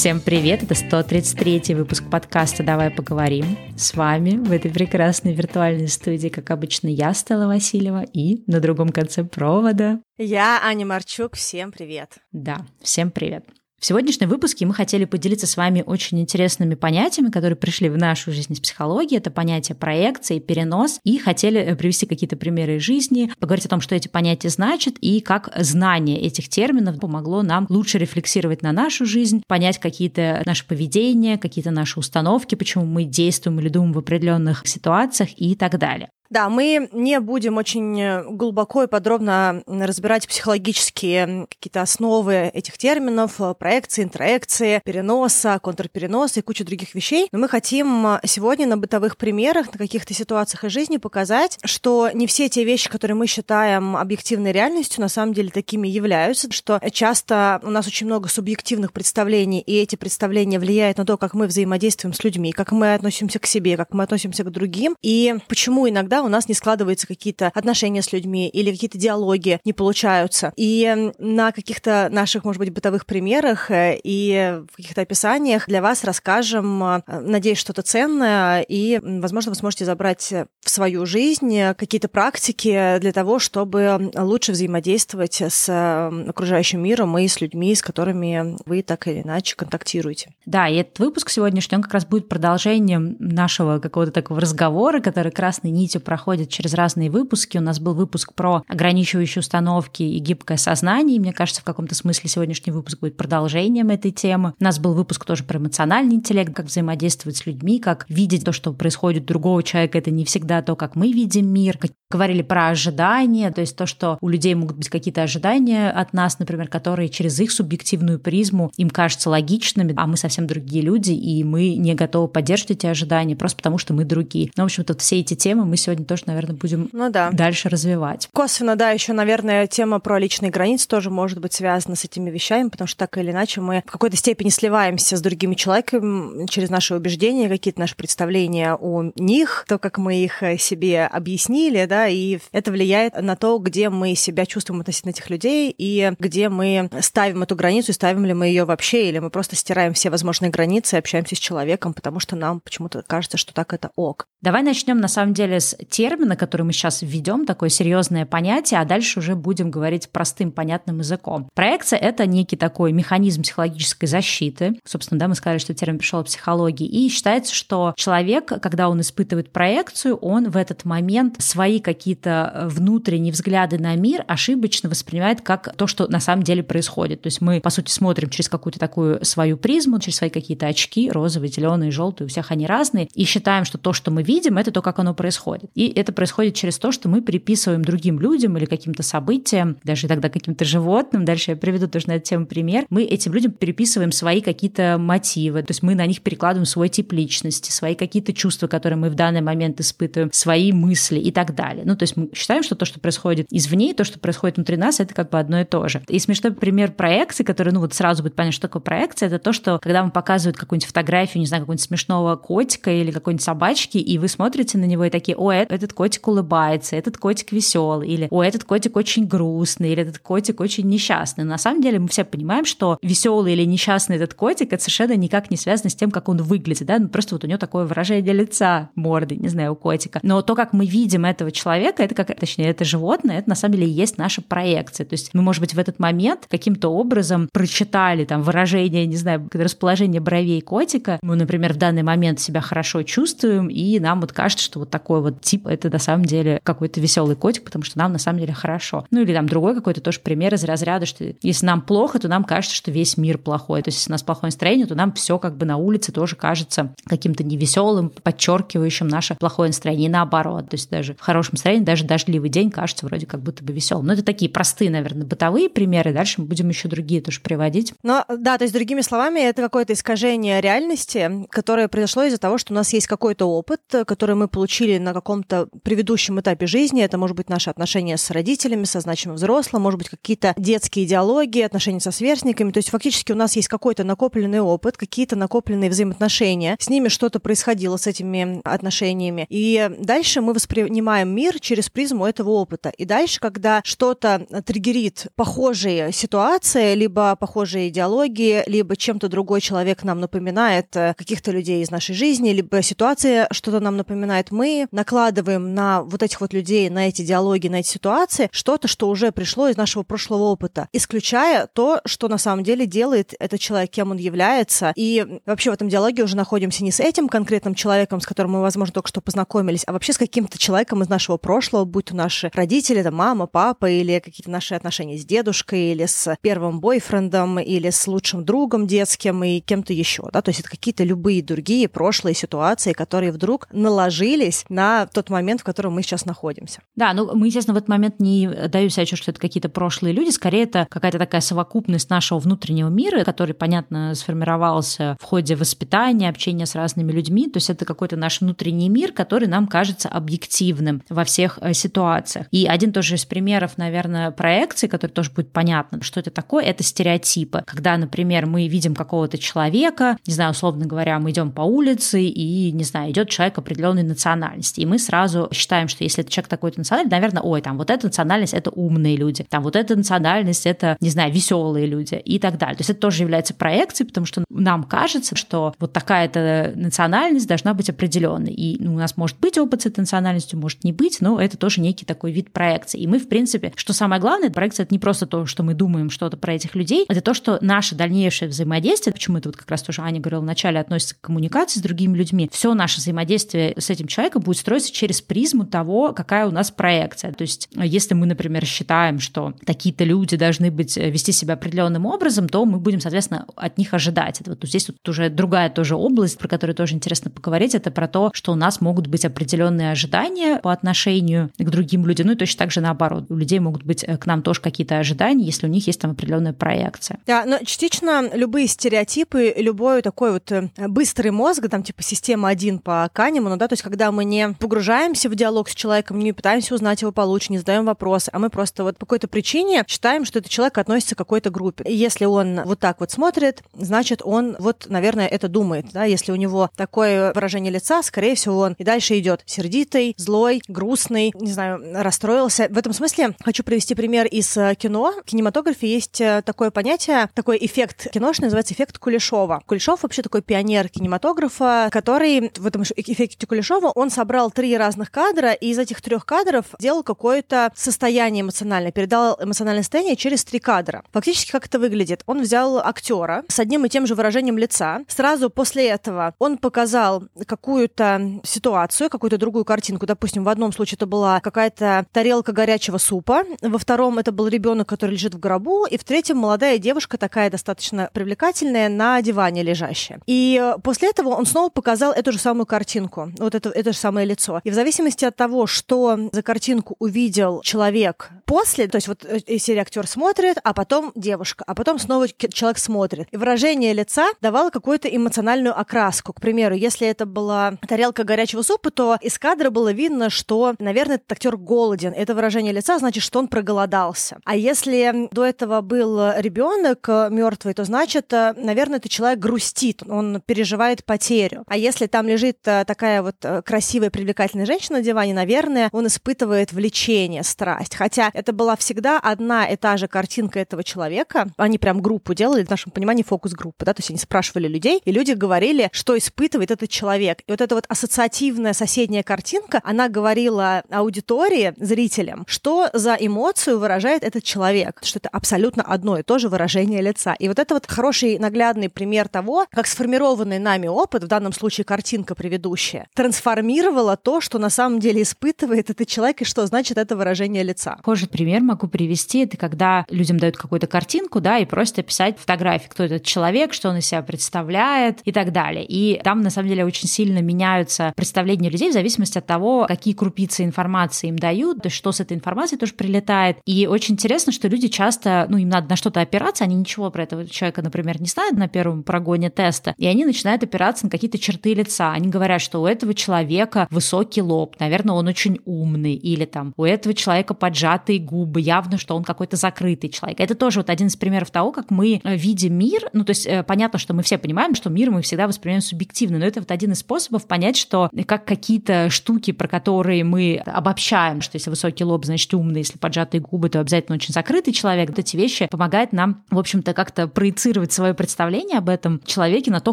Всем привет, это 133 выпуск подкаста «Давай поговорим». С вами в этой прекрасной виртуальной студии, как обычно, я, Стелла Васильева, и на другом конце провода... Я, Аня Марчук, всем привет. Да, всем привет. В сегодняшнем выпуске мы хотели поделиться с вами очень интересными понятиями, которые пришли в нашу жизнь из психологии. Это понятие проекции, перенос. И хотели э, привести какие-то примеры из жизни, поговорить о том, что эти понятия значат и как знание этих терминов помогло нам лучше рефлексировать на нашу жизнь, понять какие-то наши поведения, какие-то наши установки, почему мы действуем или думаем в определенных ситуациях и так далее. Да, мы не будем очень э, глубоко и подробно разбирать психологические какие-то основы этих терминов, э, проекции, интроекции, переноса, контрпереноса и кучу других вещей. Но мы хотим э, сегодня на бытовых примерах, на каких-то ситуациях из жизни показать, что не все те вещи, которые мы считаем объективной реальностью, на самом деле такими являются, что часто у нас очень много субъективных представлений, и эти представления влияют на то, как мы взаимодействуем с людьми, как мы относимся к себе, как мы относимся к другим, и почему иногда у нас не складываются какие-то отношения с людьми или какие-то диалоги не получаются. И на каких-то наших, может быть, бытовых примерах э, и в каких-то описаниях для вас расскажем, э, надеюсь, что-то ценное, и, возможно, вы сможете забрать в свою жизнь какие-то практики для того, чтобы лучше взаимодействовать с окружающим миром и с людьми, с которыми вы так или иначе контактируете. Да, и этот выпуск сегодняшний, он как раз будет продолжением нашего какого-то такого разговора, который красной нитью проходит через разные выпуски. У нас был выпуск про ограничивающие установки и гибкое сознание. И мне кажется, в каком-то смысле сегодняшний выпуск будет продолжением этой темы. У нас был выпуск тоже про эмоциональный интеллект, как взаимодействовать с людьми, как видеть то, что происходит у другого человека. Это не всегда то, как мы видим мир. Говорили про ожидания, то есть то, что у людей могут быть какие-то ожидания от нас, например, которые через их субъективную призму им кажутся логичными, а мы совсем другие люди, и мы не готовы поддерживать эти ожидания просто потому, что мы другие. Ну, в общем-то, все эти темы мы сегодня сегодня тоже, наверное, будем ну, да. дальше развивать. Косвенно, да, еще, наверное, тема про личные границы тоже может быть связана с этими вещами, потому что так или иначе мы в какой-то степени сливаемся с другими человеками через наши убеждения, какие-то наши представления о них, то, как мы их э, себе объяснили, да, и это влияет на то, где мы себя чувствуем относительно этих людей и где мы ставим эту границу, ставим ли мы ее вообще, или мы просто стираем все возможные границы и общаемся с человеком, потому что нам почему-то кажется, что так это ок. Давай начнем на самом деле с термина, который мы сейчас введем, такое серьезное понятие, а дальше уже будем говорить простым, понятным языком. Проекция — это некий такой механизм психологической защиты. Собственно, да, мы сказали, что термин пришел от психологии. И считается, что человек, когда он испытывает проекцию, он в этот момент свои какие-то э, внутренние взгляды на мир ошибочно воспринимает как то, что на самом деле происходит. То есть мы, по сути, смотрим через какую-то такую свою призму, через свои какие-то очки, розовые, зеленые, желтые, у всех они разные, и считаем, что то, что мы видим, это то, как оно происходит. И это происходит через то, что мы приписываем другим людям или каким-то событиям, даже тогда каким-то животным, дальше я приведу тоже на эту тему пример, мы этим людям переписываем свои какие-то мотивы, то есть мы на них перекладываем свой тип личности, свои какие-то чувства, которые мы в данный момент испытываем, свои мысли и так далее. Ну, то есть мы считаем, что то, что происходит извне, то, что происходит внутри нас, это как бы одно и то же. И смешной пример проекции, который, ну, вот сразу будет понятно, что такое проекция, это то, что когда вам показывают какую-нибудь фотографию, не знаю, какого-нибудь смешного котика или какой-нибудь собачки, и вы смотрите на него и такие, о, этот котик улыбается, этот котик веселый, или о, этот котик очень грустный, или этот котик очень несчастный. На самом деле мы все понимаем, что веселый или несчастный этот котик, это совершенно никак не связано с тем, как он выглядит, да, ну, просто вот у него такое выражение лица, морды, не знаю, у котика. Но то, как мы видим этого человека, это как, точнее, это животное, это на самом деле и есть наша проекция. То есть мы, может быть, в этот момент каким-то образом прочитали там выражение, не знаю, расположение бровей котика, мы, например, в данный момент себя хорошо чувствуем, и нам вот кажется, что вот такой вот тип, это на самом деле какой-то веселый котик, потому что нам на самом деле хорошо. Ну или там другой какой-то тоже пример из разряда, что если нам плохо, то нам кажется, что весь мир плохой. То есть если у нас плохое настроение, то нам все как бы на улице тоже кажется каким-то невеселым, подчеркивающим наше плохое настроение. И наоборот. То есть даже в хорошем настроении, даже дождливый день кажется вроде как будто бы веселым. Но это такие простые, наверное, бытовые примеры. Дальше мы будем еще другие тоже приводить. Но да, то есть другими словами, это какое-то искажение реальности, которое произошло из-за того, что у нас есть какой-то опыт, который мы получили на каком каком-то предыдущем этапе жизни. Это может быть наши отношения с родителями, со значимым взрослым, может быть, какие-то детские идеологии, отношения со сверстниками. То есть фактически у нас есть какой-то накопленный опыт, какие-то накопленные взаимоотношения. С ними что-то происходило, с этими отношениями. И дальше мы воспринимаем мир через призму этого опыта. И дальше, когда что-то триггерит похожие ситуации, либо похожие идеологии, либо чем-то другой человек нам напоминает э, каких-то людей из нашей жизни, либо ситуация что-то нам напоминает, мы накладываем на вот этих вот людей, на эти диалоги, на эти ситуации что-то, что уже пришло из нашего прошлого опыта, исключая то, что на самом деле делает этот человек, кем он является. И вообще в этом диалоге уже находимся не с этим конкретным человеком, с которым мы, возможно, только что познакомились, а вообще с каким-то человеком из нашего прошлого, будь то наши родители, это мама, папа, или какие-то наши отношения с дедушкой, или с первым бойфрендом, или с лучшим другом детским, и кем-то еще, да, то есть это какие-то любые другие прошлые ситуации, которые вдруг наложились на тот момент, в котором мы сейчас находимся. Да, ну мы, естественно, в этот момент не даю себе отчет, что это какие-то прошлые люди, скорее это какая-то такая совокупность нашего внутреннего мира, который, понятно, сформировался в ходе воспитания, общения с разными людьми, то есть это какой-то наш внутренний мир, который нам кажется объективным во всех э, ситуациях. И один тоже из примеров, наверное, проекции, который тоже будет понятно, что это такое, это стереотипы. Когда, например, мы видим какого-то человека, не знаю, условно говоря, мы идем по улице и, не знаю, идет человек определенной национальности, и мы сразу считаем, что если это человек такой-то национальности, наверное, ой, там вот эта национальность это умные люди, там вот эта национальность это, не знаю, веселые люди и так далее. То есть это тоже является проекцией, потому что нам кажется, что вот такая-то национальность должна быть определенной. И ну, у нас может быть опыт с этой национальностью, может не быть, но это тоже некий такой вид проекции. И мы, в принципе, что самое главное, проекция это не просто то, что мы думаем что-то про этих людей, это то, что наше дальнейшее взаимодействие, почему это вот как раз тоже Аня говорила вначале, относится к коммуникации с другими людьми, все наше взаимодействие с этим человеком будет строиться через призму того, какая у нас проекция. То есть, если мы, например, считаем, что такие-то люди должны быть, э, вести себя определенным образом, то мы будем, соответственно, от них ожидать. Это вот здесь вот уже другая тоже область, про которую тоже интересно поговорить, это про то, что у нас могут быть определенные ожидания по отношению к другим людям, ну и точно так же наоборот. У людей могут быть э, к нам тоже какие-то ожидания, если у них есть там определенная проекция. Да, но частично любые стереотипы, любой такой вот э, быстрый мозг, там типа система 1 по Канеману, да, то есть когда мы не погружаемся в диалог с человеком, не пытаемся узнать его получше, не задаем вопросы, а мы просто вот по какой-то причине считаем, что этот человек относится к какой-то группе. И если он вот так вот смотрит, значит, он вот, наверное, это думает, да, если у него такое выражение лица, скорее всего, он и дальше идет сердитый, злой, грустный, не знаю, расстроился. В этом смысле хочу привести пример из э, кино. В кинематографе есть э, такое понятие, такой эффект киношный, называется эффект Кулешова. Кулешов вообще такой пионер кинематографа, который в этом эффекте Кулешова он собрал три разных кадра, и из этих трех кадров делал какое-то состояние эмоциональное, передал эмоциональное состояние через три кадра. Фактически, как это выглядит? Он взял актера с одним и тем же выражением лица. Сразу после этого он показал какую-то ситуацию, какую-то другую картинку. Допустим, в одном случае это была какая-то тарелка горячего супа, во втором это был ребенок, который лежит в гробу, и в третьем молодая девушка такая достаточно привлекательная на диване лежащая. И после этого он снова показал эту же самую картинку, вот это, это же самое лицо. И в зависимости от того, что за картинку увидел человек после, то есть вот э, серия актер смотрит, а потом девушка, а потом снова человек смотрит. И выражение лица давало какую-то эмоциональную окраску. К примеру, если это была тарелка горячего супа, то из кадра было видно, что, наверное, этот актер голоден. Это выражение лица значит, что он проголодался. А если до этого был ребенок э, мертвый, то значит, э, наверное, этот человек грустит, он переживает потерю. А если там лежит такая вот красивая, привлекательная женщина на диване, наверное, он испытывает влечение, страсть. Хотя это была всегда одна и та же картинка этого человека. Они прям группу делали, в нашем понимании, фокус-группы, да, то есть они спрашивали людей, и люди говорили, что испытывает этот человек. И вот эта вот ассоциативная соседняя картинка, она говорила аудитории, зрителям, что за эмоцию выражает этот человек, что это абсолютно одно и то же выражение лица. И вот это вот хороший наглядный пример того, как сформированный нами опыт, в данном случае картинка предыдущая, трансформировала то, что на самом деле испытывает этот человек и что значит это выражение лица. Похожий пример могу привести, это когда людям дают какую-то картинку, да, и просят описать фотографии, кто этот человек, что он из себя представляет и так далее. И там, на самом деле, очень сильно меняются представления людей в зависимости от того, какие крупицы информации им дают, то есть что с этой информацией тоже прилетает. И очень интересно, что люди часто, ну, им надо на что-то опираться, они ничего про этого человека, например, не знают на первом прогоне теста, и они начинают опираться на какие-то черты лица. Они говорят, что у этого человека высокий высокий лоб, наверное, он очень умный, или там у этого человека поджатые губы, явно, что он какой-то закрытый человек. Это тоже вот один из примеров того, как мы э, видим мир. Ну, то есть э, понятно, что мы все понимаем, что мир мы всегда воспринимаем субъективно, но это вот один из способов понять, что как какие-то штуки, про которые мы обобщаем, что если высокий лоб, значит умный, если поджатые губы, то обязательно очень закрытый человек. Вот эти вещи помогают нам, в общем-то, как-то проецировать свое представление об этом человеке на то,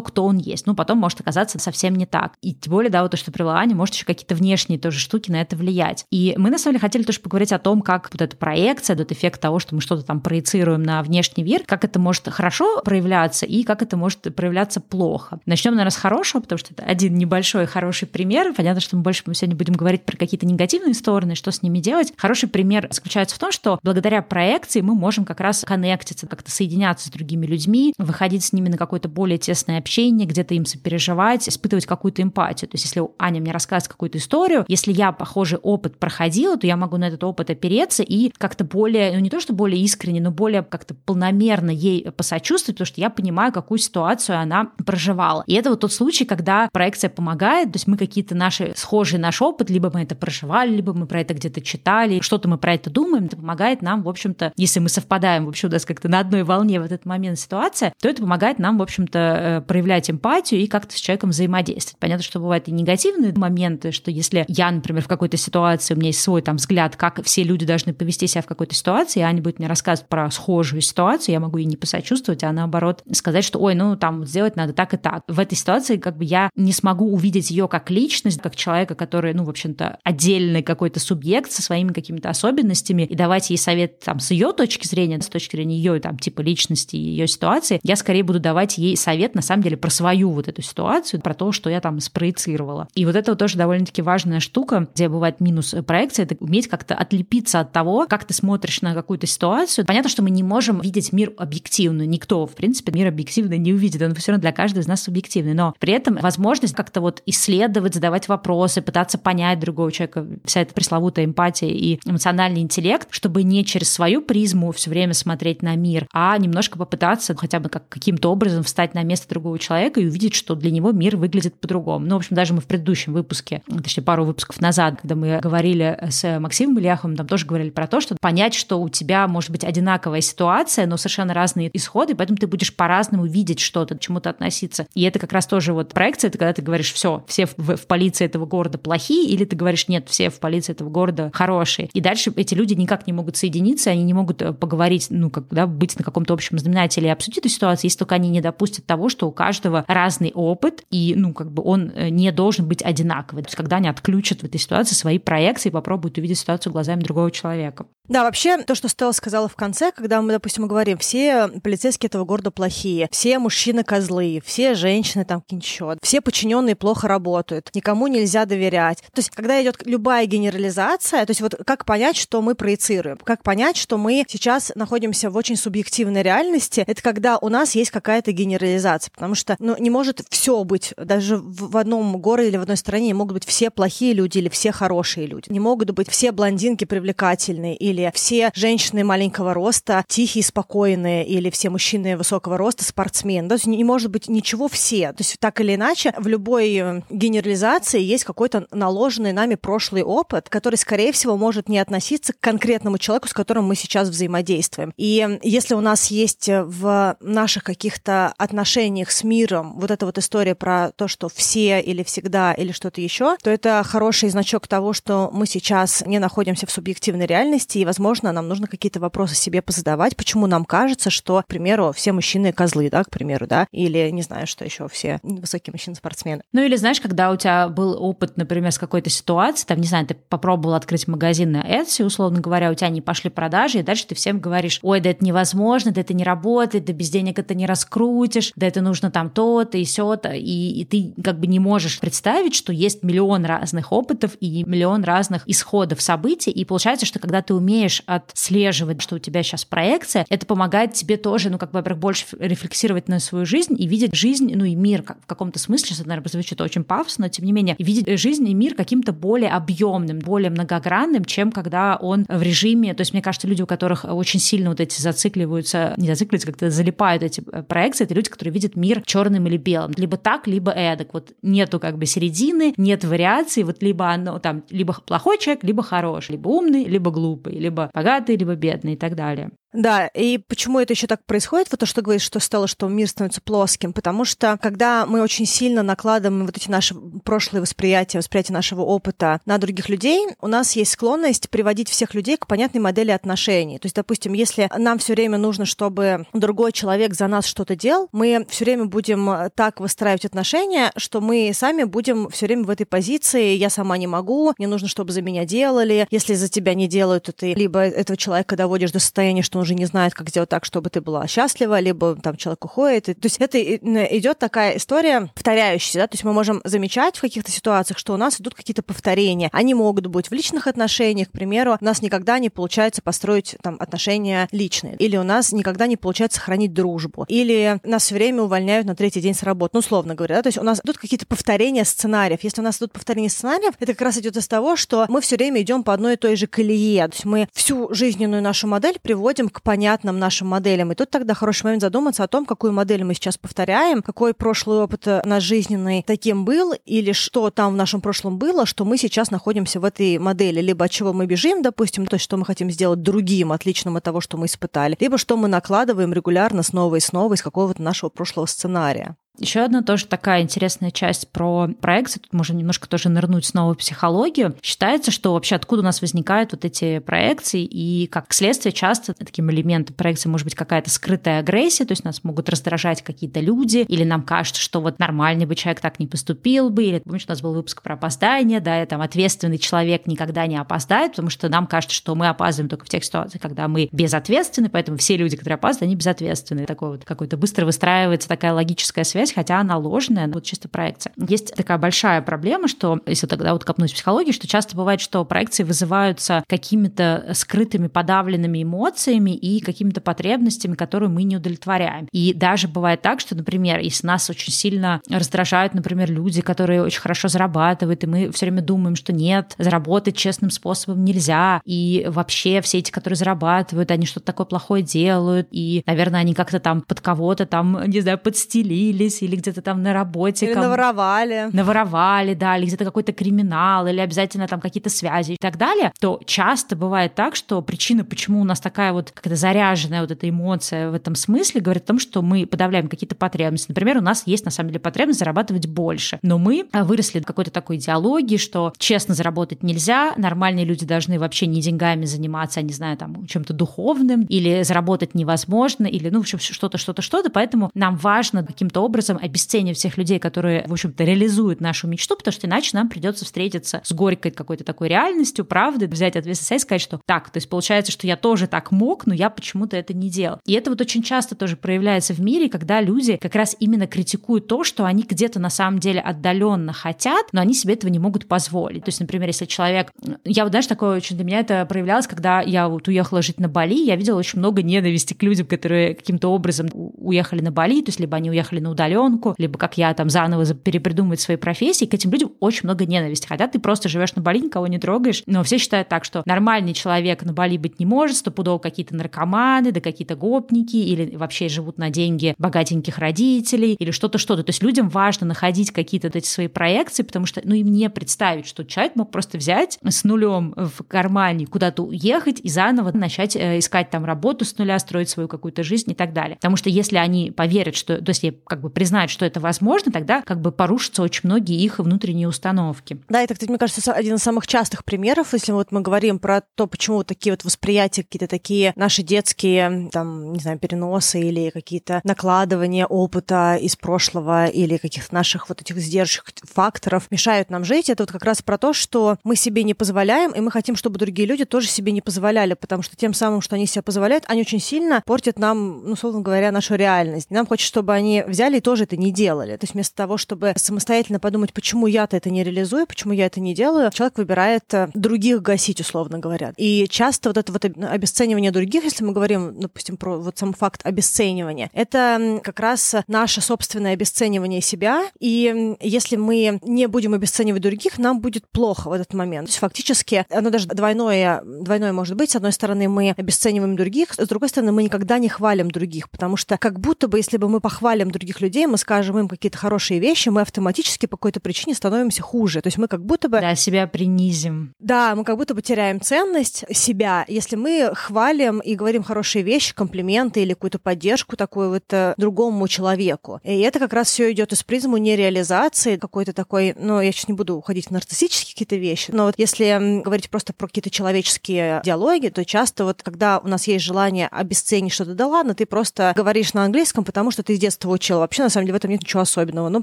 кто он есть. Ну, потом может оказаться совсем не так. И тем более, да, вот то, что привела Аня, может еще какие-то внешние тоже штуки на это влиять. И мы, на самом деле, хотели тоже поговорить о том, как вот эта проекция, этот эффект того, что мы что-то там проецируем на внешний мир, как это может хорошо проявляться и как это может проявляться плохо. Начнем, наверное, с хорошего, потому что это один небольшой хороший пример. Понятно, что мы больше мы сегодня будем говорить про какие-то негативные стороны, что с ними делать. Хороший пример заключается в том, что благодаря проекции мы можем как раз коннектиться, как-то соединяться с другими людьми, выходить с ними на какое-то более тесное общение, где-то им сопереживать, испытывать какую-то эмпатию. То есть если Аня мне рассказывает какую-то историю, если я похожий опыт проходила, то я могу на этот опыт опереться и как-то более, ну не то, что более искренне, но более как-то полномерно ей посочувствовать, потому что я понимаю, какую ситуацию она проживала. И это вот тот случай, когда проекция помогает, то есть мы какие-то наши схожие наш опыт, либо мы это проживали, либо мы про это где-то читали, что-то мы про это думаем, это помогает нам, в общем-то, если мы совпадаем вообще у нас как-то на одной волне в этот момент ситуация, то это помогает нам, в общем-то, э, проявлять эмпатию и как-то с человеком взаимодействовать. Понятно, что бывают и негативные моменты, что если я, например, в какой-то ситуации, у меня есть свой там взгляд, как все люди должны повести себя в какой-то ситуации, и Аня будет мне рассказывать про схожую ситуацию, я могу ей не посочувствовать, а наоборот сказать, что, ой, ну там сделать надо так и так. В этой ситуации как бы я не смогу увидеть ее как личность, как человека, который, ну, в общем-то, отдельный какой-то субъект со своими какими-то особенностями, и давать ей совет там с ее точки зрения, с точки зрения ее там типа личности, ее ситуации, я скорее буду давать ей совет на самом деле про свою вот эту ситуацию, про то, что я там спроецировала. И вот это вот тоже довольно-таки важная штука, где бывает минус проекции, это уметь как-то отлепиться от того, как ты смотришь на какую-то ситуацию. Понятно, что мы не можем видеть мир объективно. Никто, в принципе, мир объективно не увидит. Он все равно для каждого из нас субъективный. Но при этом возможность как-то вот исследовать, задавать вопросы, пытаться понять другого человека, вся эта пресловутая эмпатия и эмоциональный интеллект, чтобы не через свою призму все время смотреть на мир, а немножко попытаться хотя бы как каким-то образом встать на место другого человека и увидеть, что для него мир выглядит по-другому. Ну, в общем, даже мы в предыдущем выпуске, точнее, пару выпусков назад, когда мы говорили с Максимом Ильяховым, там тоже говорили про то, что понять, что у тебя может быть одинаковая ситуация, но совершенно разные исходы, поэтому ты будешь по-разному видеть что-то, к чему-то относиться. И это как раз тоже вот проекция, это когда ты говоришь, все, все в, в полиции этого города плохие, или ты говоришь, нет, все в полиции этого города хорошие. И дальше эти люди никак не могут соединиться, они не могут э, поговорить, ну, как, да, быть на каком-то общем знаменателе и обсудить эту ситуацию, если только они не допустят того, что у каждого разный опыт, и, ну, как бы он э, не должен быть одинаковый. То есть когда они отключат в этой ситуации свои проекции и попробуют увидеть ситуацию глазами другого человека. Да, вообще, то, что Стелла сказала в конце, когда мы, допустим, говорим, все полицейские этого города плохие, все мужчины козлы, все женщины там кинчет, все подчиненные плохо работают, никому нельзя доверять. То есть, когда идет любая генерализация, то есть вот как понять, что мы проецируем, как понять, что мы сейчас находимся в очень субъективной реальности, это когда у нас есть какая-то генерализация, потому что ну, не может все быть, даже в одном городе или в одной стране не могут быть все плохие люди или все хорошие люди, не могут быть все блондинки привлекательные или все женщины маленького роста тихие, спокойные, или все мужчины высокого роста спортсмены. То есть не может быть ничего все. То есть так или иначе в любой э, генерализации есть какой-то наложенный нами прошлый опыт, который, скорее всего, может не относиться к конкретному человеку, с которым мы сейчас взаимодействуем. И если у нас есть в наших каких-то отношениях с миром вот эта вот история про то, что все или всегда или что-то еще, то это хороший значок того, что мы сейчас не находимся в субъективной реальности, и возможно, нам нужно какие-то вопросы себе позадавать, почему нам кажется, что, к примеру, все мужчины козлы, да, к примеру, да, или, не знаю, что еще все высокие мужчины-спортсмены. Ну или, знаешь, когда у тебя был опыт, например, с какой-то ситуацией, там, не знаю, ты попробовал открыть магазин на Etsy, условно говоря, у тебя не пошли продажи, и дальше ты всем говоришь, ой, да это невозможно, да это не работает, да без денег это не раскрутишь, да это нужно там то-то и сё-то, и, и ты как бы не можешь представить, что есть миллион разных опытов и миллион разных исходов событий, и получается, что когда ты умеешь отслеживать, что у тебя сейчас проекция, это помогает тебе тоже, ну, как бы, во-первых, больше рефлексировать на свою жизнь и видеть жизнь, ну, и мир в каком-то смысле, это, наверное, звучит очень пафосно, но тем не менее, видеть жизнь и мир каким-то более объемным, более многогранным, чем когда он в режиме, то есть, мне кажется, люди, у которых очень сильно вот эти зацикливаются, не зацикливаются, как-то залипают эти э, проекции, это люди, которые видят мир черным или белым, либо так, либо эдак. Вот нету как бы середины, нет вариантов вариаций, вот либо оно там, либо плохой человек, либо хороший, либо умный, либо глупый, либо богатый, либо бедный и так далее. Да, и почему это еще так происходит, вот то, что говоришь, что стало, что мир становится плоским, потому что когда мы очень сильно накладываем вот эти наши прошлые восприятия, восприятия нашего опыта на других людей, у нас есть склонность приводить всех людей к понятной модели отношений. То есть, допустим, если нам все время нужно, чтобы другой человек за нас что-то делал, мы все время будем так выстраивать отношения, что мы сами будем все время в этой позиции «я сама не могу», «мне нужно, чтобы за меня делали», «если за тебя не делают, то ты либо этого человека доводишь до состояния, что он уже не знает, как сделать так, чтобы ты была счастлива, либо там человек уходит. То есть это идет такая история повторяющаяся, да, то есть мы можем замечать в каких-то ситуациях, что у нас идут какие-то повторения. Они могут быть в личных отношениях, к примеру, у нас никогда не получается построить там отношения личные, или у нас никогда не получается сохранить дружбу, или нас все время увольняют на третий день с работы, ну, условно говоря, да, то есть у нас идут какие-то повторения сценариев. Если у нас идут повторения сценариев, это как раз идет из того, что мы все время идем по одной и той же колее, то есть мы всю жизненную нашу модель приводим к понятным нашим моделям. И тут тогда хороший момент задуматься о том, какую модель мы сейчас повторяем, какой прошлый опыт наш жизненный таким был, или что там в нашем прошлом было, что мы сейчас находимся в этой модели, либо от чего мы бежим, допустим, то есть что мы хотим сделать другим, отличным от того, что мы испытали, либо что мы накладываем регулярно снова и снова из какого-то нашего прошлого сценария. Еще одна тоже такая интересная часть про проекции, тут можно немножко тоже нырнуть снова в психологию. Считается, что вообще откуда у нас возникают вот эти проекции, и как следствие часто таким элементом проекции может быть какая-то скрытая агрессия, то есть нас могут раздражать какие-то люди, или нам кажется, что вот нормальный бы человек так не поступил бы, или помнишь, у нас был выпуск про опоздание, да, и там ответственный человек никогда не опоздает, потому что нам кажется, что мы опаздываем только в тех ситуациях, когда мы безответственны, поэтому все люди, которые опаздывают, они безответственны. Такой вот какой-то быстро выстраивается такая логическая связь, связь, хотя она ложная, вот чисто проекция. Есть такая большая проблема, что, если тогда вот копнуть в психологию, что часто бывает, что проекции вызываются какими-то скрытыми, подавленными эмоциями и какими-то потребностями, которые мы не удовлетворяем. И даже бывает так, что, например, если нас очень сильно раздражают, например, люди, которые очень хорошо зарабатывают, и мы все время думаем, что нет, заработать честным способом нельзя, и вообще все эти, которые зарабатывают, они что-то такое плохое делают, и, наверное, они как-то там под кого-то там, не знаю, подстелились, офисе или где-то там на работе. Или кому... наворовали. Наворовали, да, или где-то какой-то криминал, или обязательно там какие-то связи и так далее, то часто бывает так, что причина, почему у нас такая вот как-то заряженная вот эта эмоция в этом смысле, говорит о том, что мы подавляем какие-то потребности. Например, у нас есть на самом деле потребность зарабатывать больше, но мы а, выросли в какой-то такой идеологии, что честно заработать нельзя, нормальные люди должны вообще не деньгами заниматься, а не знаю, там, чем-то духовным, или заработать невозможно, или, ну, в общем, что-то, что-то, что-то, поэтому нам важно каким-то образом образом обесценивать всех людей, которые, в общем-то, реализуют нашу мечту, потому что иначе нам придется встретиться с горькой какой-то такой реальностью, правды, взять ответственность и сказать, что так, то есть получается, что я тоже так мог, но я почему-то это не делал. И это вот очень часто тоже проявляется в мире, когда люди как раз именно критикуют то, что они где-то на самом деле отдаленно хотят, но они себе этого не могут позволить. То есть, например, если человек... Я вот, знаешь, такое очень для меня это проявлялось, когда я вот уехала жить на Бали, я видела очень много ненависти к людям, которые каким-то образом уехали на Бали, то есть либо они уехали на удаленку, удаленку, либо как я там заново перепридумывать свои профессии, к этим людям очень много ненависти. Хотя ты просто живешь на Бали, никого не трогаешь. Но все считают так, что нормальный человек на Бали быть не может, стопудово какие-то наркоманы, да какие-то гопники, или вообще живут на деньги богатеньких родителей, или что-то, что-то. То есть людям важно находить какие-то эти свои проекции, потому что, ну, им не представить, что человек мог просто взять с нулем в кармане куда-то уехать и заново начать э, искать там работу с нуля, строить свою какую-то жизнь и так далее. Потому что если они поверят, что, то есть как бы признают, что это возможно, тогда как бы порушатся очень многие их внутренние установки. Да, это, кстати, мне кажется, один из самых частых примеров, если вот мы говорим про то, почему такие вот восприятия, какие-то такие наши детские, там, не знаю, переносы или какие-то накладывания опыта из прошлого или каких-то наших вот этих сдержек факторов мешают нам жить, это вот как раз про то, что мы себе не позволяем, и мы хотим, чтобы другие люди тоже себе не позволяли, потому что тем самым, что они себе позволяют, они очень сильно портят нам, ну, условно говоря, нашу реальность. Нам хочется, чтобы они взяли и тоже это не делали. То есть вместо того, чтобы самостоятельно подумать, почему я-то это не реализую, почему я это не делаю, человек выбирает э, других гасить, условно говоря. И часто вот это вот обесценивание других, если мы говорим, допустим, про вот сам факт обесценивания, это как раз наше собственное обесценивание себя. И если мы не будем обесценивать других, нам будет плохо в этот момент. То есть фактически оно даже двойное, двойное может быть. С одной стороны, мы обесцениваем других, с другой стороны, мы никогда не хвалим других, потому что как будто бы, если бы мы похвалим других людей, людей, мы скажем им какие-то хорошие вещи, мы автоматически по какой-то причине становимся хуже. То есть мы как будто бы... Да, себя принизим. Да, мы как будто бы теряем ценность себя, если мы хвалим и говорим хорошие вещи, комплименты или какую-то поддержку такую вот э, другому человеку. И это как раз все идет из призму нереализации какой-то такой, ну, я сейчас не буду уходить в нарциссические какие-то вещи, но вот если говорить просто про какие-то человеческие диалоги, то часто вот когда у нас есть желание обесценить что-то, да ладно, ты просто говоришь на английском, потому что ты с детства учил. Вообще, на самом деле, в этом нет ничего особенного. Ну,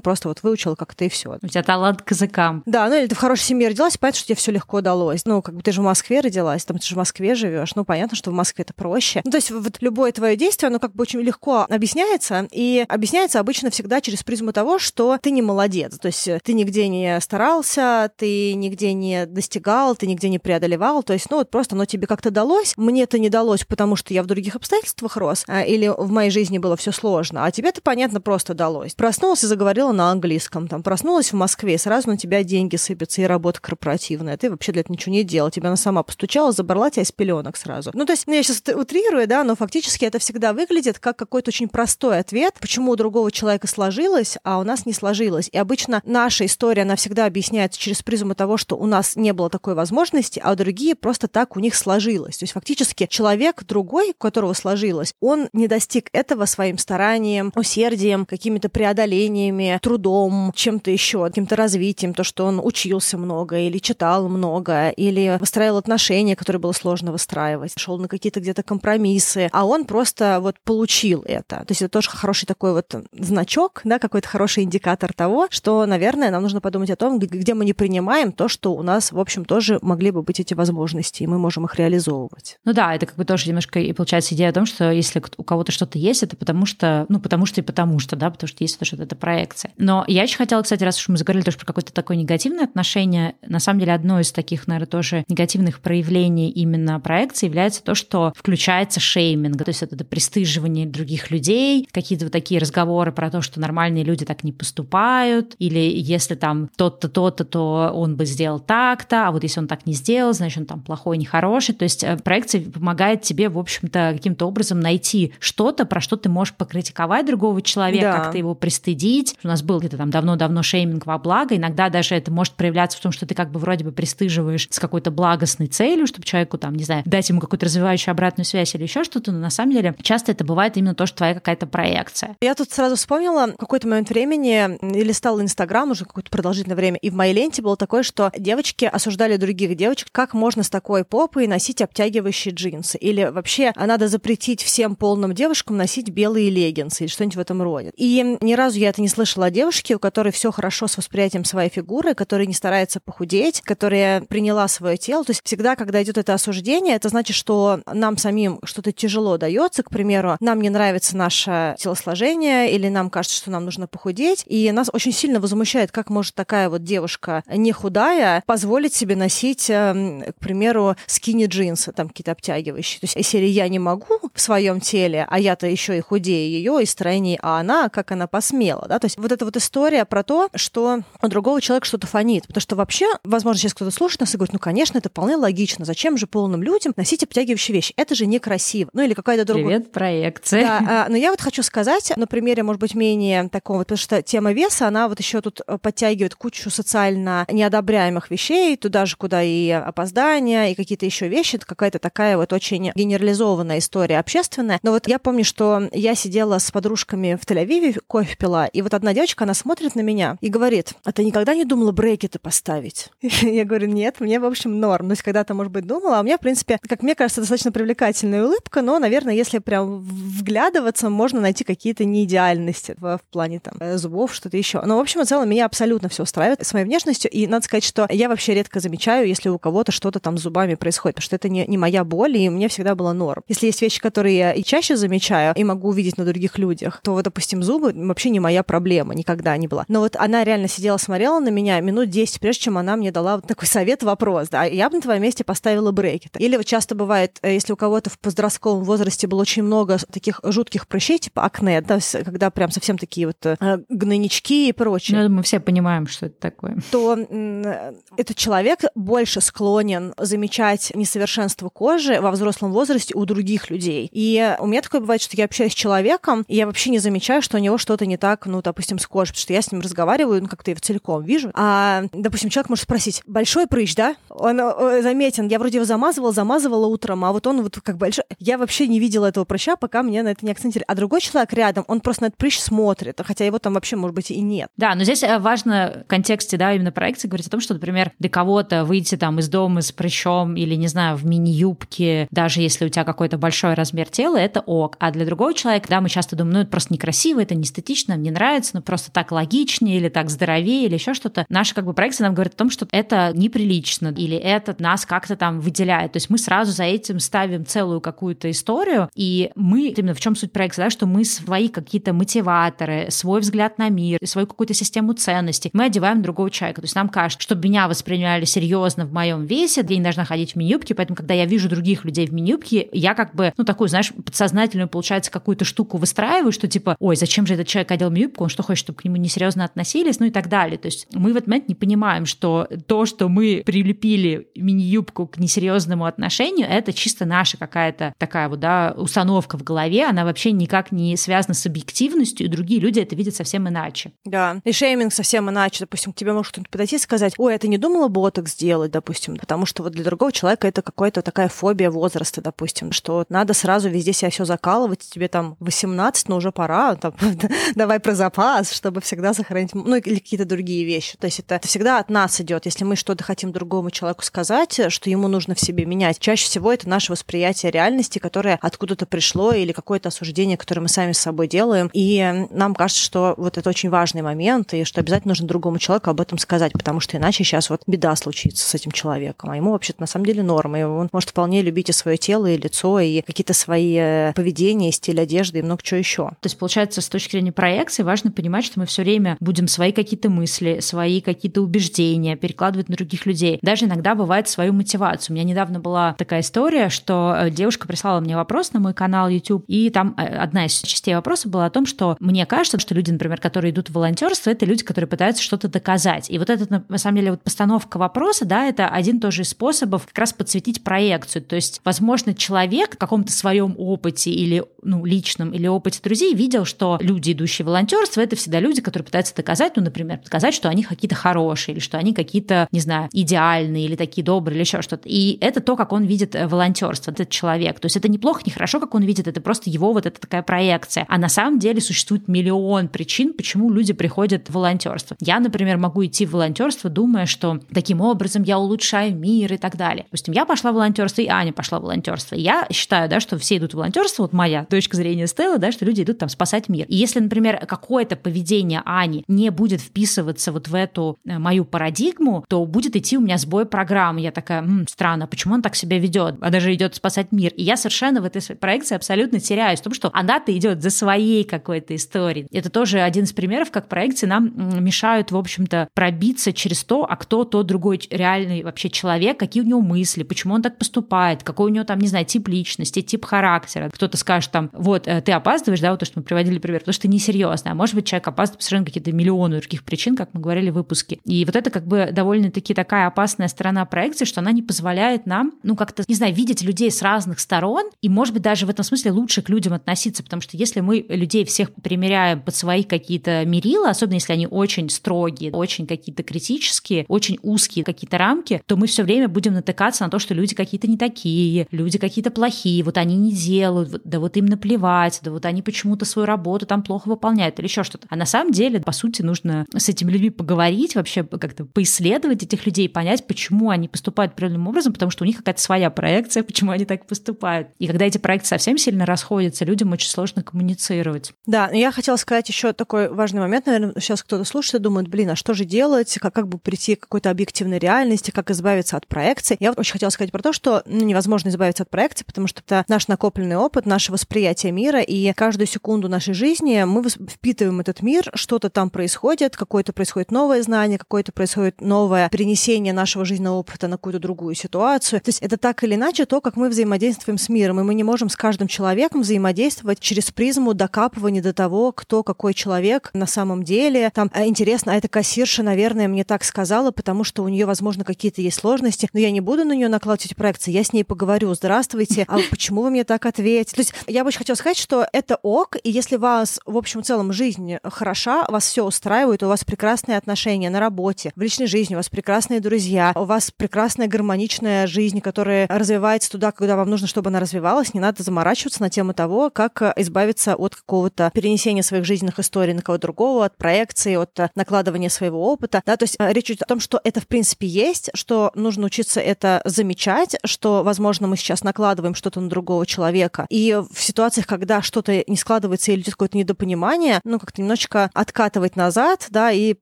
просто вот выучил как-то и все. У тебя талант к языкам. Да, ну или ты в хорошей семье родилась, понятно, что тебе все легко далось. Ну, как бы ты же в Москве родилась, там ты же в Москве живешь. Ну, понятно, что в Москве это проще. Ну, то есть вот любое твое действие, оно как бы очень легко объясняется, и объясняется обычно всегда через призму того, что ты не молодец. То есть ты нигде не старался, ты нигде не достигал, ты нигде не преодолевал. То есть, ну, вот просто оно тебе как-то далось. Мне это не далось, потому что я в других обстоятельствах рос, а, или в моей жизни было все сложно. А тебе это, понятно, просто далось. Проснулась и заговорила на английском. Там проснулась в Москве, и сразу на тебя деньги сыпятся, и работа корпоративная. Ты вообще для этого ничего не делал. Тебя она сама постучала, забрала тебя из пеленок сразу. Ну, то есть, ну, я сейчас утрирую, да, но фактически это всегда выглядит как какой-то очень простой ответ, почему у другого человека сложилось, а у нас не сложилось. И обычно наша история, она всегда объясняется через призму того, что у нас не было такой возможности, а другие просто так у них сложилось. То есть фактически человек другой, у которого сложилось, он не достиг этого своим старанием, усердием, какими-то преодолениями, трудом, чем-то еще, каким-то развитием, то, что он учился много или читал много, или выстраивал отношения, которые было сложно выстраивать, шел на какие-то где-то компромиссы, а он просто вот получил это. То есть это тоже хороший такой вот значок, да, какой-то хороший индикатор того, что, наверное, нам нужно подумать о том, где мы не принимаем то, что у нас, в общем, тоже могли бы быть эти возможности, и мы можем их реализовывать. Ну да, это как бы тоже немножко и получается идея о том, что если у кого-то что-то есть, это потому что, ну, потому что и потому что, да, потому что есть это что-то, это проекция. Но я еще хотела, кстати, раз уж мы заговорили тоже про какое-то такое негативное отношение, на самом деле одно из таких, наверное, тоже негативных проявлений именно проекции является то, что включается шейминг, то есть это пристыживание других людей, какие-то вот такие разговоры про то, что нормальные люди так не поступают, или если там тот-то, тот-то, то он бы сделал так-то, а вот если он так не сделал, значит, он там плохой, нехороший. То есть э, проекция помогает тебе, в общем-то, каким-то образом найти что-то, про что ты можешь покритиковать другого человека, да. Как-то его пристыдить. У нас был где-то там давно-давно шейминг во благо. Иногда даже это может проявляться в том, что ты как бы вроде бы пристыживаешь с какой-то благостной целью, чтобы человеку там, не знаю, дать ему какую-то развивающую обратную связь или еще что-то, но на самом деле часто это бывает именно то, что твоя какая-то проекция. Я тут сразу вспомнила в какой-то момент времени, или стал Инстаграм уже какое-то продолжительное время, и в моей ленте было такое, что девочки осуждали других девочек, как можно с такой попой носить обтягивающие джинсы, или вообще надо запретить всем полным девушкам носить белые леггинсы, или что-нибудь в этом роде. И ни разу я это не слышала о девушке, у которой все хорошо с восприятием своей фигуры, которая не старается похудеть, которая приняла свое тело. То есть всегда, когда идет это осуждение, это значит, что нам самим что-то тяжело дается. К примеру, нам не нравится наше телосложение, или нам кажется, что нам нужно похудеть. И нас очень сильно возмущает, как может такая вот девушка не худая позволить себе носить, эм, к примеру, скини-джинсы, там какие-то обтягивающие. То есть, если я не могу в своем теле, а я-то еще и худее ее, и стройнее, а она, как она посмела, да, то есть вот эта вот история про то, что у другого человека что-то фонит, потому что вообще, возможно, сейчас кто-то слушает нас и говорит, ну, конечно, это вполне логично, зачем же полным людям носить обтягивающие вещи, это же некрасиво, ну, или какая-то другая... Привет, проекция. Да, а, но я вот хочу сказать, на примере, может быть, менее такого, потому что тема веса, она вот еще тут э, подтягивает кучу социально неодобряемых вещей, туда же, куда и опоздания, и какие-то еще вещи, это какая-то такая вот очень генерализованная история общественная. Но вот я помню, что я сидела с подружками в Тель-Авиве, кофе пила, и вот одна девочка, она смотрит на меня и говорит, а ты никогда не думала брекеты поставить? Я говорю, нет, мне, в общем, норм. То есть когда-то, может быть, думала, а у меня, в принципе, как мне кажется, достаточно привлекательная улыбка, но, наверное, если прям вглядываться, можно найти какие-то неидеальности в, в плане там зубов, что-то еще. Но, в общем, в целом, меня абсолютно все устраивает с моей внешностью, и надо сказать, что я вообще редко замечаю, если у кого-то что-то там с зубами происходит, потому что это не, не моя боль, и мне всегда было норм. Если есть вещи, которые я и чаще замечаю, и могу увидеть на других людях, то, допустим, зубы вообще не моя проблема, никогда не была. Но вот она реально сидела, смотрела на меня минут 10, прежде чем она мне дала вот такой совет, вопрос, да, я бы на твоем месте поставила брекеты. Или вот часто бывает, э, если у кого-то в подростковом возрасте было очень много таких жутких прыщей, типа акне, да, когда прям совсем такие вот э, гнойнички и прочее. Ну, мы все понимаем, что это такое. То э, этот человек больше склонен замечать несовершенство кожи во взрослом возрасте у других людей. И у меня такое бывает, что я общаюсь с человеком, и я вообще не замечаю, что у него что-то не так, ну, допустим, с кожей, потому что я с ним разговариваю, ну, как-то его целиком вижу. А, допустим, человек может спросить, большой прыщ, да? Он заметен, я вроде его замазывала, замазывала утром, а вот он вот как большой... Я вообще не видела этого прыща, пока мне на это не акцентировали. А другой человек рядом, он просто на этот прыщ смотрит, хотя его там вообще, может быть, и нет. Да, но здесь э, важно в контексте, да, именно проекции говорить о том, что, например, для кого-то выйти там из дома с прыщом или, не знаю, в мини-юбке, даже если у тебя какой-то большой размер тела, это ок. А для другого человека, да, мы часто думаем, ну, это просто некрасиво, это не эстетично, мне нравится, но просто так логичнее или так здоровее или еще что-то. Наша как бы проекция нам говорит о том, что это неприлично или это нас как-то там выделяет. То есть мы сразу за этим ставим целую какую-то историю, и мы, именно в чем суть проекции, да, что мы свои какие-то мотиваторы, свой взгляд на мир, свою какую-то систему ценностей мы одеваем другого человека. То есть нам кажется, чтобы меня восприняли серьезно в моем весе, я не должна ходить в мини-юбке, поэтому когда я вижу других людей в мини-юбке, я как бы, ну, такую, знаешь, подсознательную, получается, какую-то штуку выстраиваю, что типа, ой, зачем же этот человек одел мини-юбку, он что хочет, чтобы к нему несерьезно относились, ну и так далее. То есть мы в этот момент не понимаем, что то, что мы прилепили мини-юбку к несерьезному отношению, это чисто наша какая-то такая вот, да, установка в голове, она вообще никак не связана с объективностью, и другие люди это видят совсем иначе. Да, и шейминг совсем иначе. Допустим, к тебе может кто-нибудь подойти и сказать, ой, а ты не думала боток сделать, допустим, потому что вот для другого человека это какая-то такая фобия возраста, допустим, что надо сразу везде себя все закалывать, тебе там 18, но уже пора, там, давай про запас, чтобы всегда сохранить, ну или какие-то другие вещи. То есть это всегда от нас идет. Если мы что-то хотим другому человеку сказать, что ему нужно в себе менять, чаще всего это наше восприятие реальности, которое откуда-то пришло, или какое-то осуждение, которое мы сами с собой делаем. И нам кажется, что вот это очень важный момент, и что обязательно нужно другому человеку об этом сказать, потому что иначе сейчас вот беда случится с этим человеком. А ему вообще-то на самом деле норма. И он может вполне любить и свое тело, и лицо, и какие-то свои э, поведения, стиль одежды и много чего еще. То есть, получается, с точки зрения проекции важно понимать, что мы все время будем свои какие-то мысли, свои какие-то убеждения перекладывать на других людей. Даже иногда бывает свою мотивацию. У меня недавно была такая история, что э, девушка прислала мне вопрос на мой канал YouTube, и там э, одна из частей вопроса была о том, что мне кажется, что люди, например, которые идут в волонтерство, это люди, которые пытаются что-то доказать. И вот эта, на самом деле, вот постановка вопроса, да, это один тоже из способов как раз подсветить проекцию. То есть, возможно, человек в каком-то своем опыте или ну, личном или опыте друзей видел, что люди, идущие волонтерство, это всегда люди, которые пытаются доказать, ну, например, доказать, что они какие-то хорошие, или что они какие-то, не знаю, идеальные, или такие добрые, или еще что-то. И это то, как он видит э, волонтерство, этот человек. То есть это неплохо, не хорошо, как он видит, это просто его вот эта такая проекция. А на самом деле существует миллион причин, почему люди приходят в волонтерство. Я, например, могу идти в волонтерство, думая, что таким образом я улучшаю мир и так далее. Допустим, я пошла в волонтерство, и Аня пошла в волонтерство. Я считаю, да, что все идут в волонтерство, вот моя точка зрения Стеллы, да, что люди идут там спасать мир. И если, например, какое-то поведение Ани не будет вписываться вот в эту э, мою парадигму, то будет идти у меня сбой программы. Я такая, М, странно, почему он так себя ведет, а даже идет спасать мир. И я совершенно в этой проекции абсолютно теряюсь в том, что она-то идет за своей какой-то историей. Это тоже один из примеров, как проекции нам мешают, в общем-то, пробиться через то, а кто тот другой реальный вообще человек, какие у него мысли, почему он так поступает, какой у него там, не знаю, тип личности, тип характера. Кто-то скажет там, вот, э, ты опаздываешь, да, вот то, что мы приводили пример, потому что несерьезно. А может быть, человек опаздывает по совершенно какие-то миллионы других причин, как мы говорили в выпуске. И вот это как бы довольно-таки такая опасная сторона проекции, что она не позволяет нам, ну, как-то, не знаю, видеть людей с разных сторон, и, может быть, даже в этом смысле лучше к людям относиться, потому что если мы людей всех примеряем под свои какие-то мерила, особенно если они очень строгие, очень какие-то критические, очень узкие какие-то рамки, то мы все время будем натыкаться на то, что люди какие-то не такие, люди какие-то плохие, вот они не делают, да вот им наплевать, да вот они почему-то свою работу там плохо выполняют или еще что-то. А на самом деле, по сути, нужно с этими людьми поговорить, вообще как-то поисследовать этих людей, понять, почему они поступают правильным образом, потому что у них какая-то своя проекция, почему они так поступают. И когда эти проекты совсем сильно расходятся, людям очень сложно коммуницировать. Да, я хотела сказать еще такой важный момент. Наверное, сейчас кто-то слушает и думает, блин, а что же делать, как, как бы прийти к какой-то объективной реальности, как избавиться от проекции. Я вот очень хотела сказать про то, что ну, невозможно избавиться от проекции, потому что это наш накопленный опыт, наше восприятие мира, и каждую секунду нашей жизни мы впитываем этот мир, что-то там происходит, какое-то происходит новое знание, какое-то происходит новое перенесение нашего жизненного опыта на какую-то другую ситуацию. То есть это так или иначе то, как мы взаимодействуем с миром, и мы не можем с каждым человеком взаимодействовать через призму докапывания до того, кто какой человек на самом деле. Там а, интересно, а эта кассирша, наверное, мне так сказала, потому что у нее, возможно, какие-то есть сложности, но я не буду на нее накладывать проекции, я с ней поговорю. Здравствуйте, а почему вы мне так ответили? То есть я бы очень хотела сказать, что это ок, и если вас в общем целом, жизнь хороша, вас все устраивает, у вас прекрасные отношения на работе, в личной жизни, у вас прекрасные друзья, у вас прекрасная гармоничная жизнь, которая развивается туда, когда вам нужно, чтобы она развивалась, не надо заморачиваться на тему того, как избавиться от какого-то перенесения своих жизненных историй на кого-то другого, от проекции, от накладывания своего опыта. Да, то есть э, речь идет о том, что это в принципе есть, что нужно учиться это замечать, что, возможно, мы сейчас накладываем что-то на другого человека. И в ситуациях, когда что-то не складывается или идет какое-то недопонимание, ну, как-то немножечко откатывать назад, да, и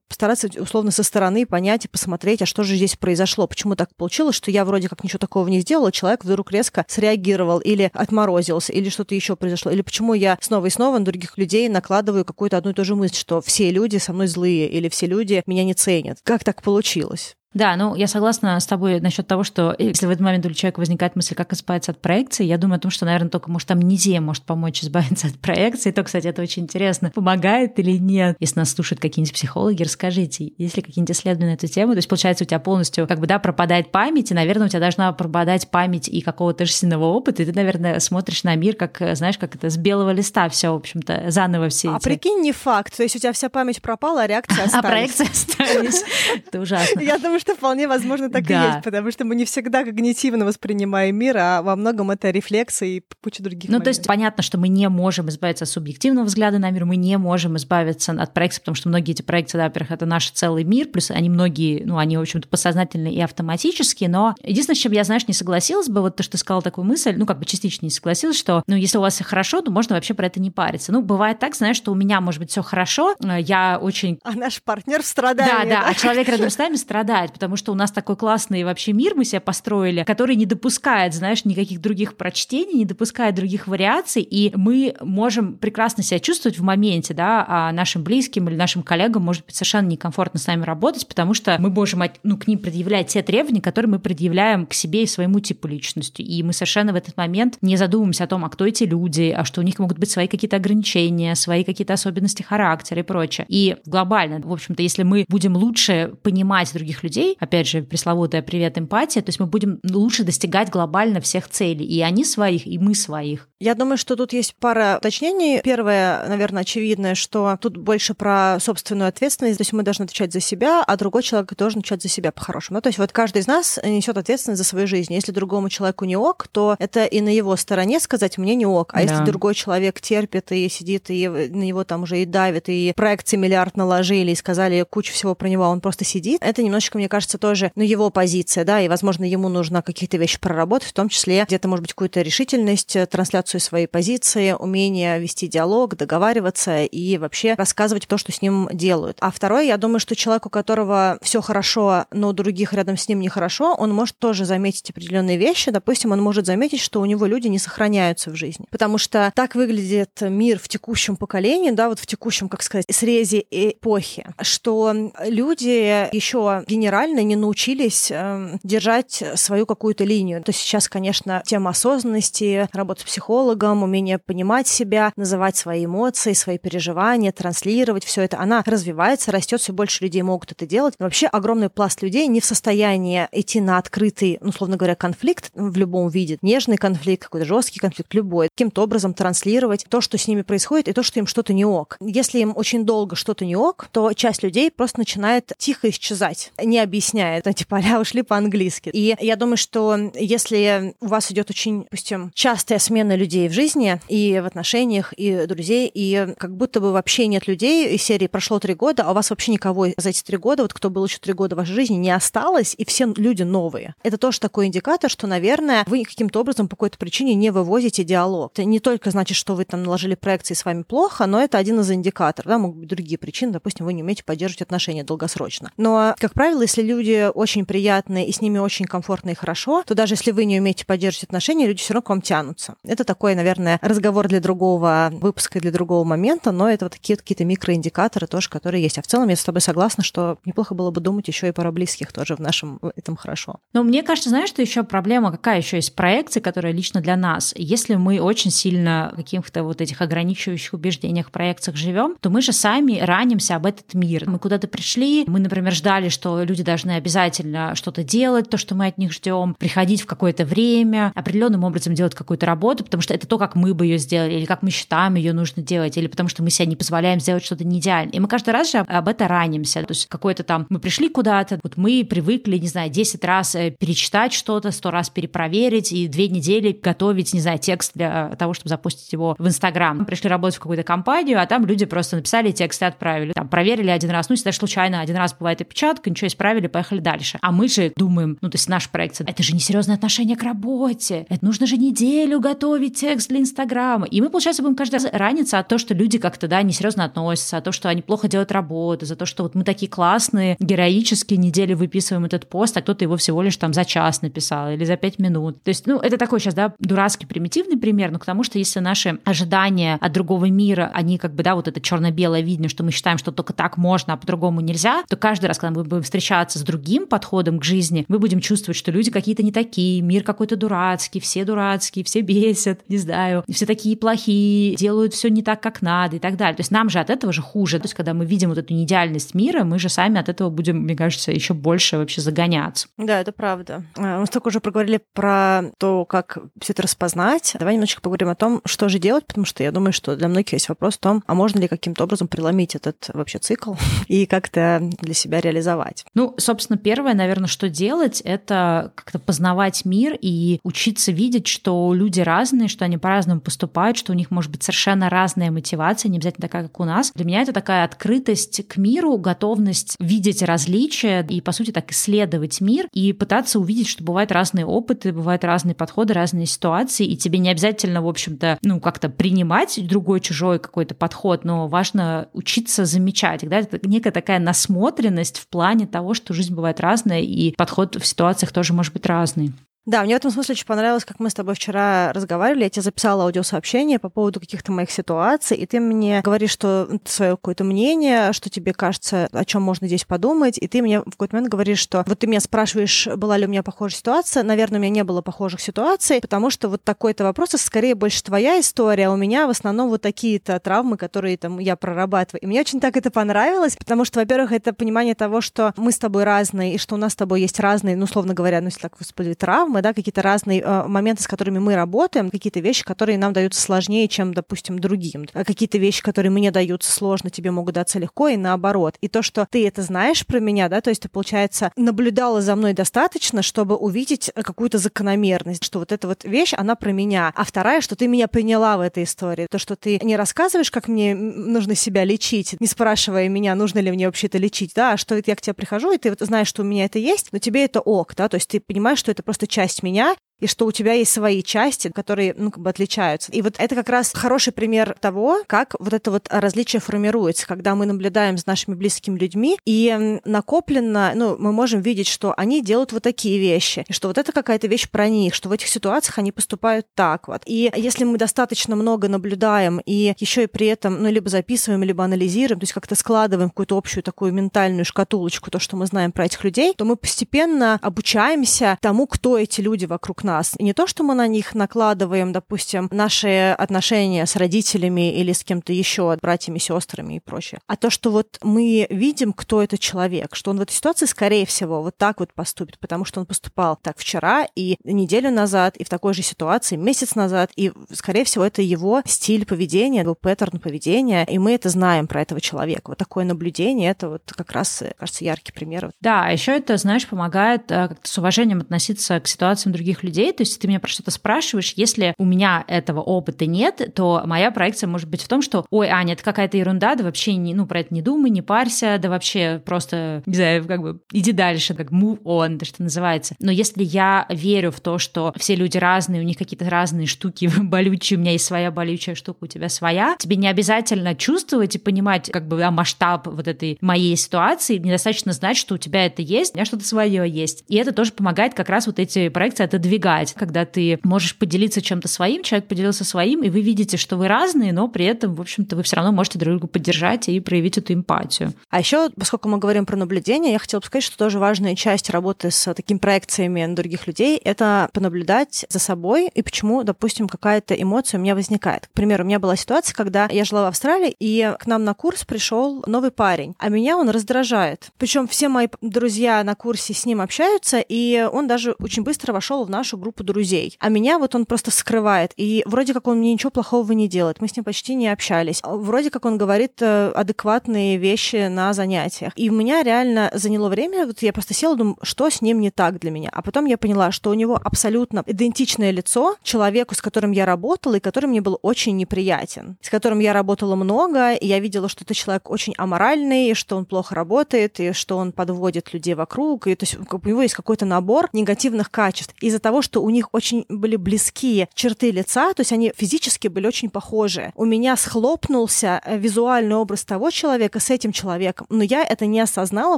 постараться условно со стороны понять и посмотреть, а что же здесь произошло, почему так получилось, что я вроде как ничего такого не сделала, человек вдруг резко среагировал или отморозился, или что-то еще произошло, или почему я снова и снова на других людей накладываю какую-то одну и ту же мысль, что все люди со мной злые, или все люди меня не ценят. Как так получилось? Да, ну я согласна с тобой насчет того, что если в этот момент у человека возникает мысль, как избавиться от проекции, я думаю о том, что, наверное, только, может, амнезия может помочь избавиться от проекции. То, кстати, это очень интересно, помогает или нет. Если нас слушают какие-нибудь психологи, расскажите, есть ли какие-нибудь исследования на эту тему. То есть, получается, у тебя полностью, как бы, да, пропадает память, и, наверное, у тебя должна пропадать память и какого-то жизненного опыта, и ты, наверное, смотришь на мир, как, знаешь, как это с белого листа все, в общем-то, заново все А эти... прикинь, не факт. То есть у тебя вся память пропала, а реакция осталась. А проекции остались. Это ужасно. Я думаю, что вполне возможно так да. и есть, потому что мы не всегда когнитивно воспринимаем мир, а во многом это рефлексы и куча других Ну, моментов. то есть понятно, что мы не можем избавиться от субъективного взгляда на мир, мы не можем избавиться от проекции, потому что многие эти проекции, да, во-первых, это наш целый мир, плюс они многие, ну, они, в общем-то, подсознательные и автоматические, но единственное, с чем я, знаешь, не согласилась бы, вот то, что ты сказала такую мысль, ну, как бы частично не согласилась, что, ну, если у вас все хорошо, то можно вообще про это не париться. Ну, бывает так, знаешь, что у меня, может быть, все хорошо, я очень... А наш партнер в страдании. Да, да, да, а человек рядом с нами страдает, потому что у нас такой классный вообще мир мы себе построили, который не допускает, знаешь, никаких других прочтений, не допускает других вариаций, и мы можем прекрасно себя чувствовать в моменте, да, а нашим близким или нашим коллегам может быть совершенно некомфортно с нами работать, потому что мы можем ну, к ним предъявлять те требования, которые мы предъявляем к себе и своему типу личности. И мы совершенно в этот момент не задумываемся о том, а кто эти люди, а что у них могут быть свои какие-то ограничения, свои какие-то особенности характера и прочее. И глобально, в общем-то, если мы будем лучше понимать других людей, опять же, пресловутая привет эмпатия, то есть мы будем лучше достигать глобально всех целей, и они своих, и мы своих. Я думаю, что тут есть пара уточнений. Первое, наверное, очевидное, что тут больше про собственную ответственность, то есть мы должны отвечать за себя, а другой человек должен отвечать за себя по-хорошему. Ну, то есть вот каждый из нас несет ответственность за свою жизнь. Если другому человеку не ок, то это и на его стороне сказать мне не ок. А да. если другой человек терпит и сидит, и на него там уже и давит, и проекции миллиард наложили, и сказали кучу всего про него, а он просто сидит, это немножечко, мне кажется, тоже ну, его позиция, да, и, возможно, ему нужно какие-то вещи проработать, в том числе где-то, может быть, какую-то решительность, э, трансляцию своей позиции, умение вести диалог, договариваться и вообще рассказывать то, что с ним делают. А второе, я думаю, что человек, у которого все хорошо, но у других рядом с ним нехорошо, он может тоже заметить определенные вещи. Допустим, он может заметить, что у него люди не сохраняются в жизни. Потому что так выглядит мир в текущем поколении, да, вот в текущем, как сказать, срезе эпохи, что люди еще генерально не научились э, держать свою какую-то линию. То есть сейчас, конечно, тема осознанности, работа с психологом, умение понимать себя, называть свои эмоции, свои переживания, транслировать все это, она развивается, растет, все больше людей могут это делать. Но вообще огромный пласт людей не в состоянии идти на открытый, ну, условно говоря, конфликт в любом виде, нежный конфликт, какой-то жесткий конфликт, любой, каким-то образом транслировать то, что с ними происходит, и то, что им что-то не ок. Если им очень долго что-то не ок, то часть людей просто начинает тихо исчезать, не объясняя, это типа, а ушли по-английски. И я думаю, что если у вас идет очень, допустим, частая смена людей в жизни и в отношениях, и друзей, и как будто бы вообще нет людей из серии прошло три года, а у вас вообще никого за эти три года, вот кто был еще три года в вашей жизни, не осталось, и все люди новые. Это тоже такой индикатор, что, наверное, вы каким-то образом по какой-то причине не вывозите диалог. Это не только значит, что вы там наложили проекции с вами плохо, но это один из индикаторов. Да, могут быть другие причины. Допустим, вы не умеете поддерживать отношения долгосрочно. Но, как правило, если люди очень приятные и с ними очень комфортно и хорошо, то даже если вы не умеете поддерживать отношения, люди все равно к вам тянутся. Это такой, наверное, разговор для другого выпуска для другого момента, но это вот такие какие-то микроиндикаторы тоже, которые есть. А в целом я с тобой согласна, что неплохо было бы думать еще и про близких тоже в нашем этом хорошо. Но мне кажется, знаешь, что еще проблема какая еще есть проекции, которая лично для нас. Если мы очень сильно в каких-то вот этих ограничивающих убеждениях, проекциях живем, то мы же сами ранимся об этот мир. Мы куда-то пришли, мы, например, ждали, что люди должны обязательно что-то делать, то, что мы от них ждем, приходить в какое-то время, определенным образом делать какую-то работу, потому что это то, как мы бы ее сделали, или как мы считаем ее нужно делать, или потому что мы себе не позволяем сделать что-то не идеально. И мы каждый раз же об это ранимся. То есть какой-то там, мы пришли куда-то, вот мы привыкли, не знаю, 10 раз э, перечитать что-то, 100 раз перепроверить и две недели готовить, не знаю, текст для того, чтобы запустить его в Инстаграм. Пришли работать в какую-то компанию, а там люди просто написали текст и отправили. Там проверили один раз, ну, даже случайно один раз бывает опечатка, ничего исправили, поехали дальше. А мы же думаем, ну, то есть наш проект, это же не серьезное отношение к работе, это нужно же неделю готовить текст для Инстаграма. И мы, получается, будем каждый раз раниться от того, что люди как-то, да, несерьезно относятся, от того, что они плохо делают работу, за то, что вот мы такие классные, героические недели выписываем этот пост, а кто-то его всего лишь там за час написал или за пять минут. То есть, ну, это такой сейчас, да, дурацкий, примитивный пример, но к тому, что если наши ожидания от другого мира, они как бы, да, вот это черно-белое видение, что мы считаем, что только так можно, а по-другому нельзя, то каждый раз, когда мы будем встречаться с другим подходом к жизни, мы будем чувствовать, что люди какие-то не такие, мир какой-то дурацкий, все дурацкие, все бесят, не знаю, все такие плохие, делают все не так, как надо и так далее. То есть нам же от этого же хуже. То есть когда мы видим вот эту неидеальность мира, мы же сами от этого будем, мне кажется, еще больше вообще загоняться. Да, это правда. А, мы столько уже проговорили про то, как все это распознать. Давай немножечко поговорим о том, что же делать, потому что я думаю, что для многих есть вопрос в том, а можно ли каким-то образом преломить этот вообще цикл и как-то для себя реализовать. Ну, собственно, первое, наверное, что делать, это как-то познавать мир и учиться видеть, что люди разные, что они по-разному поступают, что у них может быть совершенно разная мотивация, не обязательно такая, как у нас. Для меня это такая открытость к миру, готовность видеть различия и, по сути, так исследовать мир и пытаться увидеть, что бывают разные опыты, бывают разные подходы, разные ситуации, и тебе не обязательно, в общем-то, ну, как-то принимать другой чужой какой-то подход, но важно учиться замечать. Да? Это некая такая насмотренность в плане того, что жизнь бывает разная, и подход в ситуациях тоже может быть разный. Да, мне в этом смысле очень понравилось, как мы с тобой вчера разговаривали. Я тебе записала аудиосообщение по поводу каких-то моих ситуаций, и ты мне говоришь, что свое какое-то мнение, что тебе кажется, о чем можно здесь подумать, и ты мне в какой-то момент говоришь, что вот ты меня спрашиваешь, была ли у меня похожая ситуация. Наверное, у меня не было похожих ситуаций, потому что вот такой-то вопрос, скорее больше твоя история, а у меня в основном вот такие-то травмы, которые там я прорабатываю. И мне очень так это понравилось, потому что, во-первых, это понимание того, что мы с тобой разные, и что у нас с тобой есть разные, ну, условно говоря, ну, если так, господи, травмы, травмы, да, какие-то разные э, моменты, с которыми мы работаем, какие-то вещи, которые нам даются сложнее, чем, допустим, другим. А какие-то вещи, которые мне даются сложно, тебе могут даться легко, и наоборот. И то, что ты это знаешь про меня, да, то есть ты, получается, наблюдала за мной достаточно, чтобы увидеть какую-то закономерность, что вот эта вот вещь, она про меня. А вторая, что ты меня приняла в этой истории. То, что ты не рассказываешь, как мне нужно себя лечить, не спрашивая меня, нужно ли мне вообще это лечить, да, а что я к тебе прихожу, и ты вот знаешь, что у меня это есть, но тебе это ок, да, то есть ты понимаешь, что это просто часть меня, и что у тебя есть свои части, которые, ну, как бы отличаются. И вот это как раз хороший пример того, как вот это вот различие формируется, когда мы наблюдаем за нашими близкими людьми, и накопленно, ну, мы можем видеть, что они делают вот такие вещи, и что вот это какая-то вещь про них, что в этих ситуациях они поступают так вот. И если мы достаточно много наблюдаем, и еще и при этом, ну, либо записываем, либо анализируем, то есть как-то складываем какую-то общую такую ментальную шкатулочку, то, что мы знаем про этих людей, то мы постепенно обучаемся тому, кто эти люди вокруг нас. И не то, что мы на них накладываем, допустим, наши отношения с родителями или с кем-то еще, братьями, сестрами и прочее, а то, что вот мы видим, кто этот человек, что он в этой ситуации, скорее всего, вот так вот поступит, потому что он поступал так вчера и неделю назад, и в такой же ситуации месяц назад, и, скорее всего, это его стиль поведения, его паттерн поведения, и мы это знаем про этого человека. Вот такое наблюдение, это вот как раз, кажется, яркий пример. Да, а еще это, знаешь, помогает э, как-то с уважением относиться к ситуациям других людей, людей. То есть ты меня про что-то спрашиваешь, если у меня этого опыта нет, то моя проекция может быть в том, что, ой, Аня, это какая-то ерунда, да вообще не, ну, про это не думай, не парься, да вообще просто, не знаю, как бы иди дальше, как move on, это что называется. Но если я верю в то, что все люди разные, у них какие-то разные штуки болючие, у меня есть своя болючая штука, у тебя своя, тебе не обязательно чувствовать и понимать, как бы, да, масштаб вот этой моей ситуации, недостаточно знать, что у тебя это есть, у меня что-то свое есть. И это тоже помогает как раз вот эти проекции отодвигать напрягать, когда ты можешь поделиться чем-то своим, человек поделился своим, и вы видите, что вы разные, но при этом, в общем-то, вы все равно можете друг друга поддержать и проявить эту эмпатию. А еще, поскольку мы говорим про наблюдение, я хотела бы сказать, что тоже важная часть работы с такими проекциями на других людей — это понаблюдать за собой и почему, допустим, какая-то эмоция у меня возникает. К примеру, у меня была ситуация, когда я жила в Австралии, и к нам на курс пришел новый парень, а меня он раздражает. Причем все мои друзья на курсе с ним общаются, и он даже очень быстро вошел в нашу группу друзей. А меня вот он просто скрывает. И вроде как он мне ничего плохого не делает. Мы с ним почти не общались. Вроде как он говорит э, адекватные вещи на занятиях. И у меня реально заняло время, вот я просто села, думаю, что с ним не так для меня. А потом я поняла, что у него абсолютно идентичное лицо человеку, с которым я работала, и который мне был очень неприятен. С которым я работала много, и я видела, что это человек очень аморальный, что он плохо работает, и что он подводит людей вокруг. И то есть у него есть какой-то набор негативных качеств. Из-за того, что у них очень были близкие черты лица, то есть они физически были очень похожи. У меня схлопнулся э, визуальный образ того человека с этим человеком, но я это не осознала,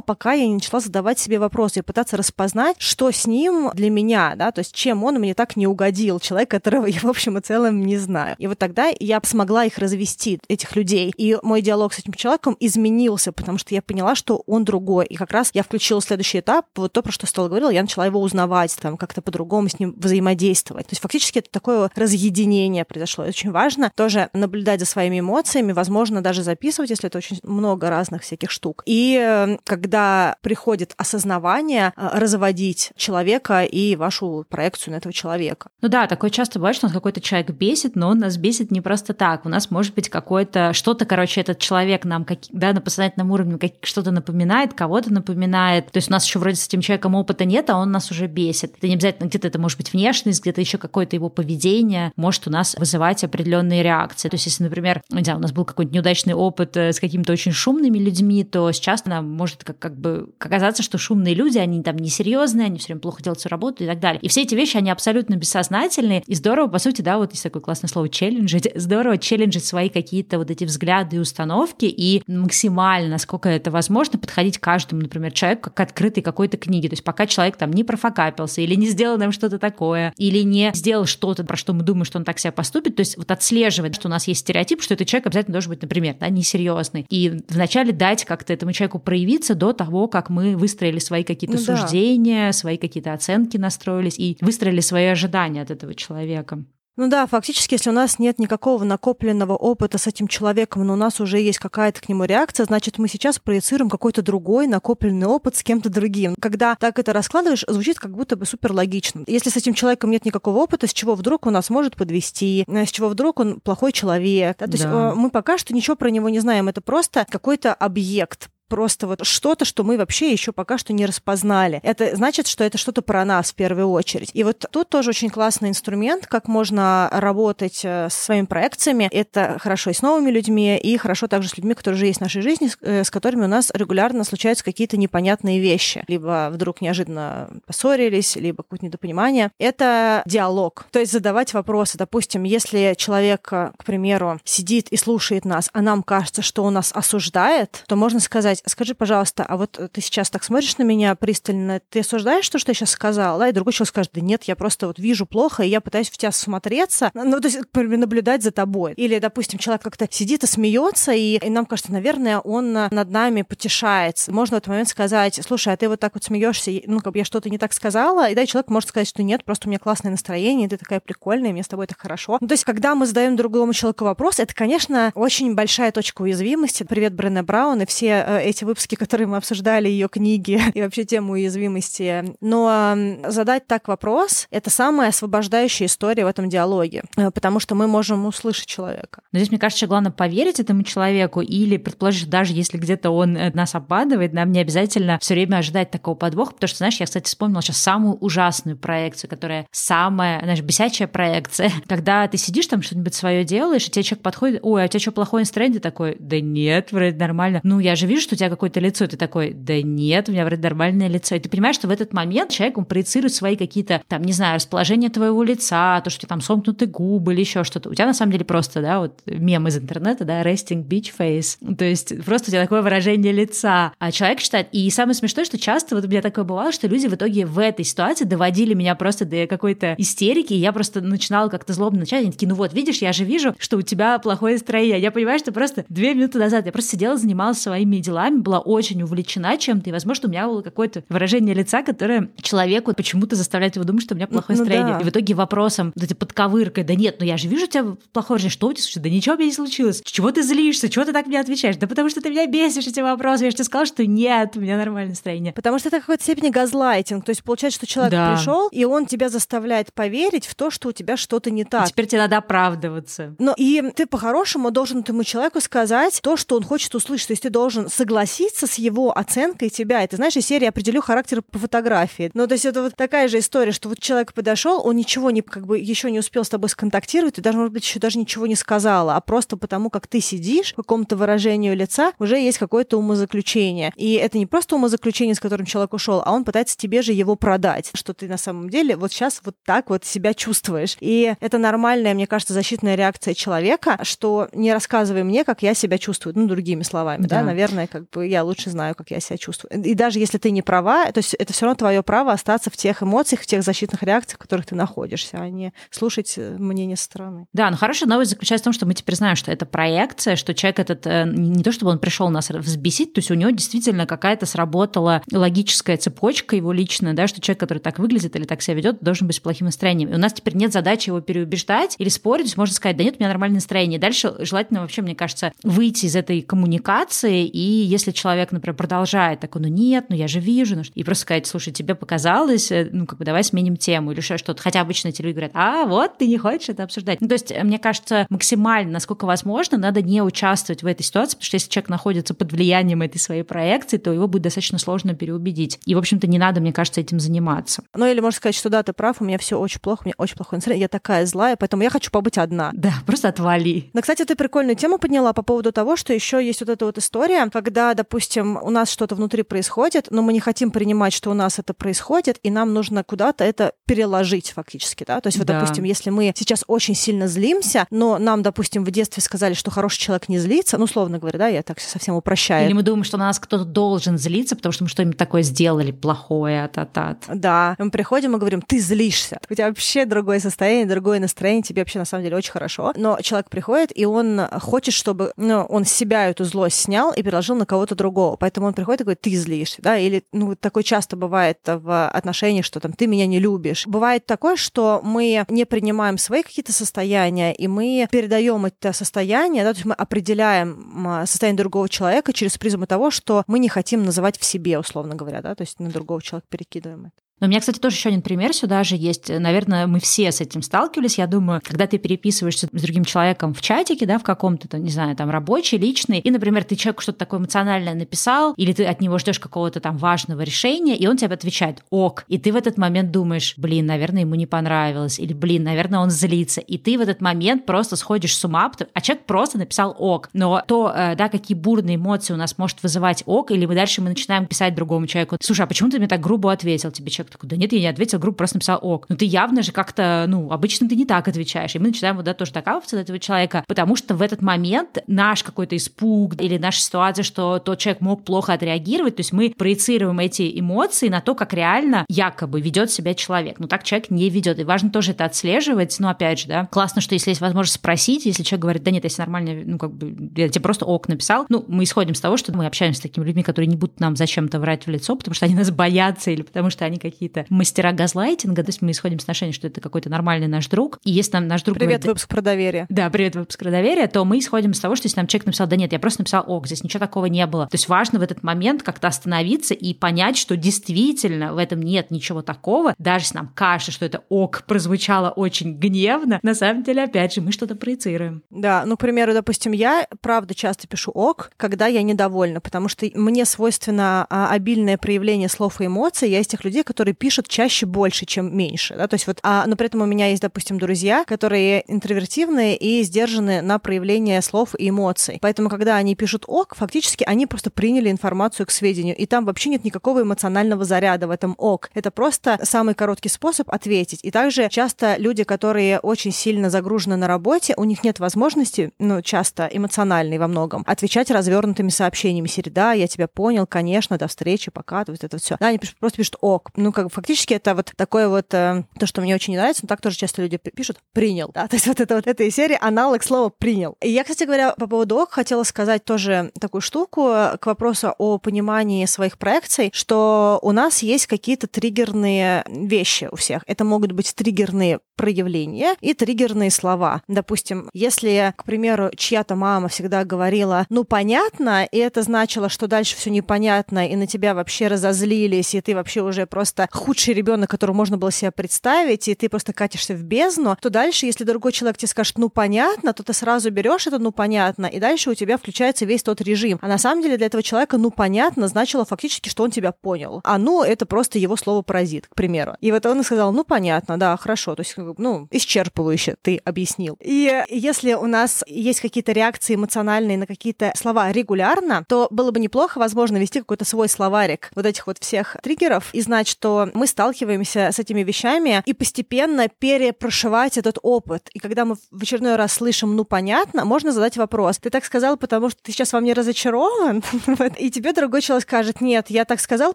пока я не начала задавать себе вопросы и пытаться распознать, что с ним для меня, да, то есть чем он мне так не угодил, человек, которого я, в общем и целом, не знаю. И вот тогда я смогла их развести, этих людей. И мой диалог с этим человеком изменился, потому что я поняла, что он другой. И как раз я включила следующий этап, вот то, про что Стелла говорила, я начала его узнавать, там, как-то по-другому с ним взаимодействовать. То есть фактически это такое разъединение произошло. И очень важно тоже наблюдать за своими эмоциями, возможно, даже записывать, если это очень много разных всяких штук. И э, когда приходит осознавание, э, разводить человека и вашу проекцию на этого человека. Ну да, такое часто бывает, что нас какой-то человек бесит, но он нас бесит не просто так. У нас может быть какое-то что-то, короче, этот человек нам как, да, на подсознательном уровне как, что-то напоминает, кого-то напоминает. То есть у нас еще вроде с этим человеком опыта нет, а он нас уже бесит. Это не обязательно где-то это может быть внешность, где-то еще какое-то его поведение может у нас вызывать определенные реакции. То есть если, например, не у нас был какой-то неудачный опыт э, с какими-то очень шумными людьми, то сейчас нам может как, как бы оказаться, что шумные люди, они там несерьезные, они все время плохо делают свою работу и так далее. И все эти вещи, они абсолютно бессознательные. И здорово, по сути, да, вот есть такое классное слово челленджить. Здорово челленджить свои какие-то вот эти взгляды и установки и максимально, насколько это возможно, подходить каждому, например, человеку как к открытой какой-то книге. То есть пока человек там не профокапился или не сделал нам что-то такое, или не сделал что-то, про что мы думаем, что он так себя поступит, то есть вот отслеживать, что у нас есть стереотип, что этот человек обязательно должен быть, например, да, несерьезный. И вначале дать как-то этому человеку проявиться до того, как мы выстроили свои какие-то ну, суждения, да. свои какие-то оценки настроились и выстроили свои ожидания от этого человека. Ну да, фактически, если у нас нет никакого накопленного опыта с этим человеком, но у нас уже есть какая-то к нему реакция, значит, мы сейчас проецируем какой-то другой накопленный опыт с кем-то другим. Когда так это раскладываешь, звучит как будто бы супер логично. Если с этим человеком нет никакого опыта, с чего вдруг он нас может подвести, э, с чего вдруг он плохой человек. Да? То да. есть э, мы пока что ничего про него не знаем. Это просто какой-то объект, просто вот что-то, что мы вообще еще пока что не распознали. Это значит, что это что-то про нас в первую очередь. И вот тут тоже очень классный инструмент, как можно работать э, со своими проекциями. Это хорошо и с новыми людьми, и хорошо также с людьми, которые уже есть в нашей жизни, с э, которыми у нас регулярно случаются какие-то непонятные вещи. Либо вдруг неожиданно поссорились, либо какое-то недопонимание. Это диалог. То есть задавать вопросы. Допустим, если человек, э, к примеру, сидит и слушает нас, а нам кажется, что он нас осуждает, то можно сказать, сказать, скажи, пожалуйста, а вот ты сейчас так смотришь на меня пристально, ты осуждаешь то, что я сейчас сказала? И другой человек скажет, да нет, я просто вот вижу плохо, и я пытаюсь в тебя смотреться, ну, то есть, наблюдать за тобой. Или, допустим, человек как-то сидит и смеется, и, и нам кажется, наверное, он над нами потешается. Можно в этот момент сказать, слушай, а ты вот так вот смеешься, ну, как бы я что-то не так сказала, и да, человек может сказать, что нет, просто у меня классное настроение, ты такая прикольная, мне с тобой так хорошо. Ну, то есть, когда мы задаем другому человеку вопрос, это, конечно, очень большая точка уязвимости. Привет, Брене Браун и все э, эти выпуски, которые мы обсуждали, ее книги и вообще тему уязвимости. Но задать так вопрос — это самая освобождающая история в этом диалоге, э, потому что мы можем услышать человека. Но здесь, мне кажется, главное поверить этому человеку или предположить, даже если где-то он э, нас обманывает, нам не обязательно все время ожидать такого подвоха, потому что, знаешь, я, кстати, вспомнила сейчас самую ужасную проекцию, которая самая, знаешь, бесячая проекция, когда ты сидишь там что-нибудь свое делаешь, и тебе человек подходит, ой, а у тебя что, плохое настроение? Ты такой, да нет, вроде нормально. Ну, я же вижу, что тебя какое-то лицо, ты такой, да нет, у меня вроде нормальное лицо. И ты понимаешь, что в этот момент человек, он проецирует свои какие-то, там, не знаю, расположение твоего лица, то, что у тебя там сомкнуты губы или еще что-то. У тебя на самом деле просто, да, вот мем из интернета, да, resting beach face. То есть просто у тебя такое выражение лица. А человек считает, и самое смешное, что часто вот у меня такое бывало, что люди в итоге в этой ситуации доводили меня просто до какой-то истерики, и я просто начинала как-то злобно начать. Они такие, ну вот, видишь, я же вижу, что у тебя плохое настроение. Я понимаю, что просто две минуты назад я просто сидела, занималась своими делами, была очень увлечена чем-то, и, возможно, у меня было какое-то выражение лица, которое человеку почему-то заставляет его думать, что у меня плохое ну, настроение. Да. И в итоге вопросом, вот эти подковыркой, да нет, ну я же вижу у тебя плохое выражение, что у тебя случилось? Да ничего у меня не случилось. Чего ты злишься? Чего ты так мне отвечаешь? Да потому что ты меня бесишь эти вопросы. Я же тебе сказала, что нет, у меня нормальное настроение. Потому что это какой-то степени газлайтинг. То есть получается, что человек да. пришел, и он тебя заставляет поверить в то, что у тебя что-то не так. И теперь тебе надо оправдываться. Но и ты по-хорошему должен этому человеку сказать то, что он хочет услышать. То есть ты должен согласиться с его оценкой тебя. Это, знаешь, из серии «Определю характер по фотографии». Ну, то есть это вот такая же история, что вот человек подошел, он ничего не, как бы, еще не успел с тобой сконтактировать, и даже, может быть, еще даже ничего не сказала, а просто потому, как ты сидишь, по какому-то выражению лица, уже есть какое-то умозаключение. И это не просто умозаключение, с которым человек ушел, а он пытается тебе же его продать, что ты на самом деле вот сейчас вот так вот себя чувствуешь. И это нормальная, мне кажется, защитная реакция человека, что не рассказывай мне, как я себя чувствую, ну, другими словами, да, да наверное, как бы я лучше знаю, как я себя чувствую. И даже если ты не права, то есть это все равно твое право остаться в тех эмоциях, в тех защитных реакциях, в которых ты находишься, а не слушать э, мнение со стороны. Да, но хорошая новость заключается в том, что мы теперь знаем, что это проекция, что человек этот э, не то чтобы он пришел нас взбесить, то есть у него действительно какая-то сработала логическая цепочка его личная, да, что человек, который так выглядит или так себя ведет, должен быть с плохим настроением. И у нас теперь нет задачи его переубеждать или спорить, можно сказать, да нет, у меня нормальное настроение. Дальше желательно вообще, мне кажется, выйти из этой коммуникации, и если человек, например, продолжает такой, ну нет, ну я же вижу, ну, и просто сказать, слушай, тебе показалось, э, ну как бы давай сменим тему или что-то. Хотя обычно люди говорят, а вот ты не хочешь это обсуждать. Ну то есть, мне кажется, максимально, насколько возможно, надо не участвовать в этой ситуации, потому что если человек находится под влиянием этой своей проекции, то его будет достаточно сложно переубедить. И, в общем-то, не надо, мне кажется, этим заниматься. Ну или можно сказать, что да, ты прав, у меня все очень плохо, у меня очень плохое настроение, я такая злая, поэтому я хочу побыть одна. Да, просто отвали. Но, кстати, ты прикольную тему подняла по поводу того, что еще есть вот эта вот история, когда, допустим, у нас что-то внутри происходит, но мы не хотим принимать, что у нас это происходит, и нам нужно куда-то это переложить фактически, да. То есть, вот, да. допустим, если мы сейчас очень сильно злимся, но нам, допустим, в детстве сказали, что хороший человек не злится, ну, условно говоря, да, я так совсем упрощаю. Или мы думаем, что на нас кто-то должен злиться, потому что мы что-нибудь такое сделали плохое, а-та-та. Да, мы приходим и говорим, ты злишься. У тебя вообще другое состояние, другое настроение, тебе вообще на самом деле очень хорошо. Но человек приходит, и он хочет, чтобы ну, он себя эту злость снял и переложил на кого-то другого. Поэтому он приходит и говорит, ты злишься, да, или, ну, такое часто бывает в отношениях, что там ты меня не любишь. Бывает такое, что мы не принимаем свои какие-то состояния, и мы передаем это состояние, да, то есть мы определяем состояние другого человека через призму того, что мы не хотим называть в себе, условно говоря, да, то есть на другого человека перекидываем это. Но у меня, кстати, тоже еще один пример сюда же есть. Наверное, мы все с этим сталкивались. Я думаю, когда ты переписываешься с другим человеком в чатике, да, в каком-то, не знаю, там рабочий, личный, и, например, ты человеку что-то такое эмоциональное написал, или ты от него ждешь какого-то там важного решения, и он тебе отвечает «ок», и ты в этот момент думаешь, блин, наверное, ему не понравилось, или, блин, наверное, он злится, и ты в этот момент просто сходишь с ума, а человек просто написал «ок». Но то, э, да, какие бурные эмоции у нас может вызывать «ок», или мы дальше мы начинаем писать другому человеку, слушай, а почему ты мне так грубо ответил? Тебе человек такой, да нет, я не ответил, группа просто написал ок. Ну ты явно же как-то, ну, обычно ты не так отвечаешь. И мы начинаем вот да, тоже докапываться от этого человека, потому что в этот момент наш какой-то испуг или наша ситуация, что тот человек мог плохо отреагировать, то есть мы проецируем эти эмоции на то, как реально якобы ведет себя человек. Но так человек не ведет. И важно тоже это отслеживать. Но опять же, да, классно, что если есть возможность спросить, если человек говорит, да нет, если нормально, ну как бы, я тебе просто ок написал, ну мы исходим с того, что мы общаемся с такими людьми, которые не будут нам зачем-то врать в лицо, потому что они нас боятся или потому что они какие-то мастера газлайтинга, то есть мы исходим с отношения, что это какой-то нормальный наш друг, и если нам наш друг Привет, говорит, выпуск про доверие. Да, привет, выпуск про доверие, то мы исходим из того, что если нам человек написал, да нет, я просто написал ок, здесь ничего такого не было. То есть важно в этот момент как-то остановиться и понять, что действительно в этом нет ничего такого, даже если нам кажется, что это ок прозвучало очень гневно, на самом деле, опять же, мы что-то проецируем. Да, ну, к примеру, допустим, я, правда, часто пишу ок, когда я недовольна, потому что мне свойственно а, обильное проявление слов и эмоций. Я из тех людей, которые которые пишут чаще больше, чем меньше, да, то есть вот, а, но при этом у меня есть, допустим, друзья, которые интровертивные и сдержаны на проявление слов и эмоций. Поэтому, когда они пишут ок, фактически они просто приняли информацию к сведению, и там вообще нет никакого эмоционального заряда в этом ок. Это просто самый короткий способ ответить. И также часто люди, которые очень сильно загружены на работе, у них нет возможности, ну, часто эмоциональной во многом, отвечать развернутыми сообщениями. Серии, да, я тебя понял, конечно, до встречи, пока, вот это все. Да, они просто пишут ок. Ну, как фактически это вот такое вот, э, то, что мне очень нравится, но так тоже часто люди пишут принял. Да? То есть вот это вот этой серии аналог слова принял. И я, кстати говоря, по поводу ок хотела сказать тоже такую штуку к вопросу о понимании своих проекций, что у нас есть какие-то триггерные вещи у всех. Это могут быть триггерные проявления и триггерные слова. Допустим, если, к примеру, чья-то мама всегда говорила, ну, понятно, и это значило, что дальше все непонятно, и на тебя вообще разозлились, и ты вообще уже просто худший ребенок, которого можно было себе представить, и ты просто катишься в бездну, то дальше, если другой человек тебе скажет, ну, понятно, то ты сразу берешь это, ну, понятно, и дальше у тебя включается весь тот режим. А на самом деле для этого человека, ну, понятно, значило фактически, что он тебя понял. А ну, это просто его слово паразит, к примеру. И вот он сказал, ну, понятно, да, хорошо, то есть ну, исчерпывающе ты объяснил. И если у нас есть какие-то реакции эмоциональные на какие-то слова регулярно, то было бы неплохо, возможно, вести какой-то свой словарик вот этих вот всех триггеров и знать, что мы сталкиваемся с этими вещами и постепенно перепрошивать этот опыт. И когда мы в очередной раз слышим «ну, понятно», можно задать вопрос. Ты так сказал, потому что ты сейчас во мне разочарован? И тебе другой человек скажет «нет, я так сказал,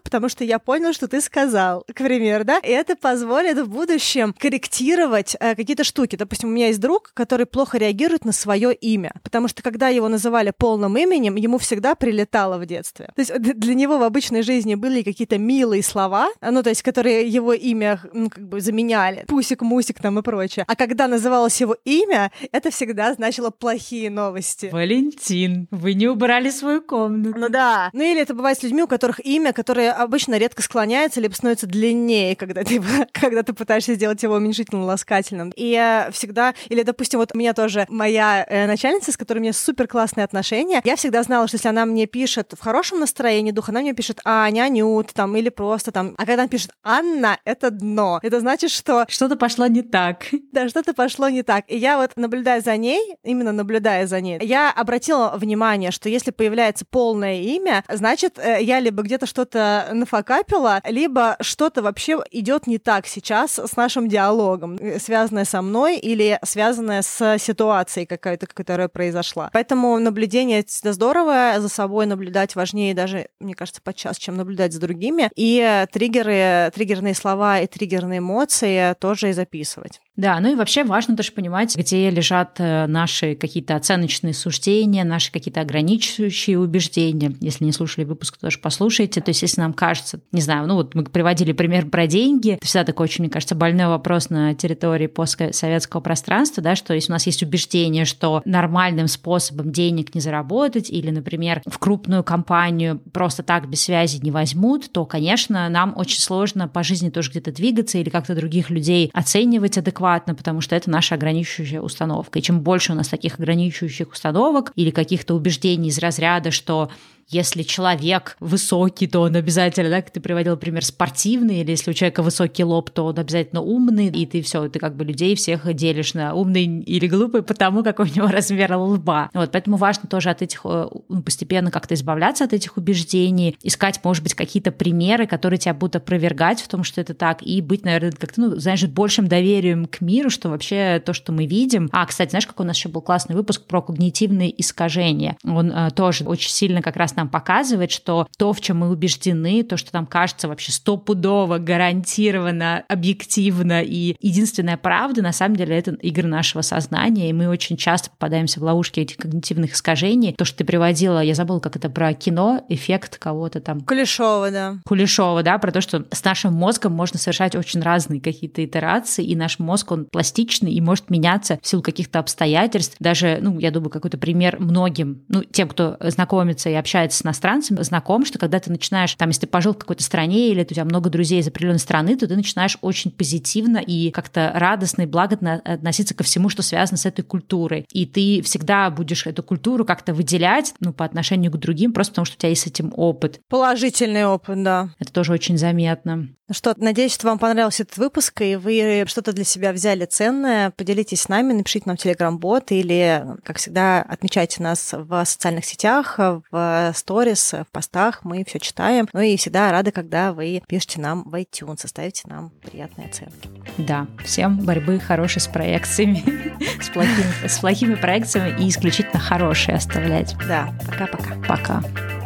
потому что я понял, что ты сказал», к примеру, да? И это позволит в будущем корректировать корректировать э, какие-то штуки. Допустим, у меня есть друг, который плохо реагирует на свое имя, потому что когда его называли полным именем, ему всегда прилетало в детстве. То есть для него в обычной жизни были какие-то милые слова, ну, то есть которые его имя, ну, как бы заменяли. Пусик, Мусик там и прочее. А когда называлось его имя, это всегда значило плохие новости. Валентин, вы не убрали свою комнату. Ну да. Ну или это бывает с людьми, у которых имя, которое обычно редко склоняется, либо становится длиннее, когда ты, когда ты пытаешься сделать его уменьшительным ласкательным. И я всегда, или, допустим, вот у меня тоже моя э, начальница, с которой у меня супер классные отношения, я всегда знала, что если она мне пишет в хорошем настроении духа, она мне пишет Аня, Нют, там, или просто там. А когда она пишет Анна, это дно. Это значит, что... Что-то пошло не так. Да, что-то пошло не так. И я вот, наблюдая за ней, именно наблюдая за ней, я обратила внимание, что если появляется полное имя, значит, э, я либо где-то что-то нафакапила, либо что-то вообще идет не так сейчас с нашим диалогом. Э, связанная со мной или связанная с ситуацией какой-то, которая произошла. Поэтому наблюдение это здорово, за собой наблюдать важнее даже, мне кажется, подчас, чем наблюдать за другими. И триггеры, триггерные слова и триггерные эмоции тоже и записывать. Да, ну и вообще важно тоже понимать, где лежат э, наши какие-то оценочные суждения, наши какие-то ограничивающие убеждения. Если не слушали выпуск, тоже послушайте. То есть, если нам кажется, не знаю, ну вот мы приводили пример про деньги, это всегда такой очень, мне кажется, больной вопрос на территории постсоветского пространства, да, что если у нас есть убеждение, что нормальным способом денег не заработать, или, например, в крупную компанию просто так без связи не возьмут, то, конечно, нам очень сложно по жизни тоже где-то двигаться или как-то других людей оценивать адекватно адекватно, потому что это наша ограничивающая установка. И чем больше у нас таких ограничивающих установок или каких-то убеждений из разряда, что если человек высокий, то он обязательно, да, как ты приводил пример, спортивный, или если у человека высокий лоб, то он обязательно умный, и ты все, ты как бы людей всех делишь на умный или глупый потому, какой у него размер лба. Вот, поэтому важно тоже от этих, э, ну, постепенно как-то избавляться от этих убеждений, искать, может быть, какие-то примеры, которые тебя будут опровергать в том, что это так, и быть, наверное, как-то, ну, знаешь, большим доверием к миру, что вообще то, что мы видим. А, кстати, знаешь, какой у нас еще был классный выпуск про когнитивные искажения? Он э, тоже очень сильно как раз нам показывает, что то, в чем мы убеждены, то, что нам кажется вообще стопудово, гарантированно, объективно и единственная правда, на самом деле это игры нашего сознания, и мы очень часто попадаемся в ловушки этих когнитивных искажений. То, что ты приводила, я забыла, как это про кино, эффект кого-то там. Кулешова, да. Кулешова, да, про то, что с нашим мозгом можно совершать очень разные какие-то итерации, и наш мозг, он пластичный и может меняться в силу каких-то обстоятельств. Даже, ну, я думаю, какой-то пример многим, ну, тем, кто знакомится и общается кстати, с иностранцами знаком, что когда ты начинаешь, там, если ты пожил в какой-то стране или у тебя много друзей из определенной страны, то ты начинаешь очень позитивно и как-то радостно и благостно относиться ко всему, что связано с этой культурой. И ты всегда будешь эту культуру как-то выделять, ну, по отношению к другим, просто потому что у тебя есть с этим опыт. Положительный опыт, да. Это тоже очень заметно. Ну что, надеюсь, что вам понравился этот выпуск, и вы что-то для себя взяли ценное. Поделитесь с нами, напишите нам в Телеграм-бот или, как всегда, отмечайте нас в социальных сетях, в сторис, в постах. Мы все читаем. Ну и всегда рады, когда вы пишете нам в iTunes, ставите нам приятные оценки. Да, всем борьбы хорошей с проекциями, с плохими, с плохими проекциями и исключительно хорошие оставлять. Да, пока-пока. Пока. -пока. пока.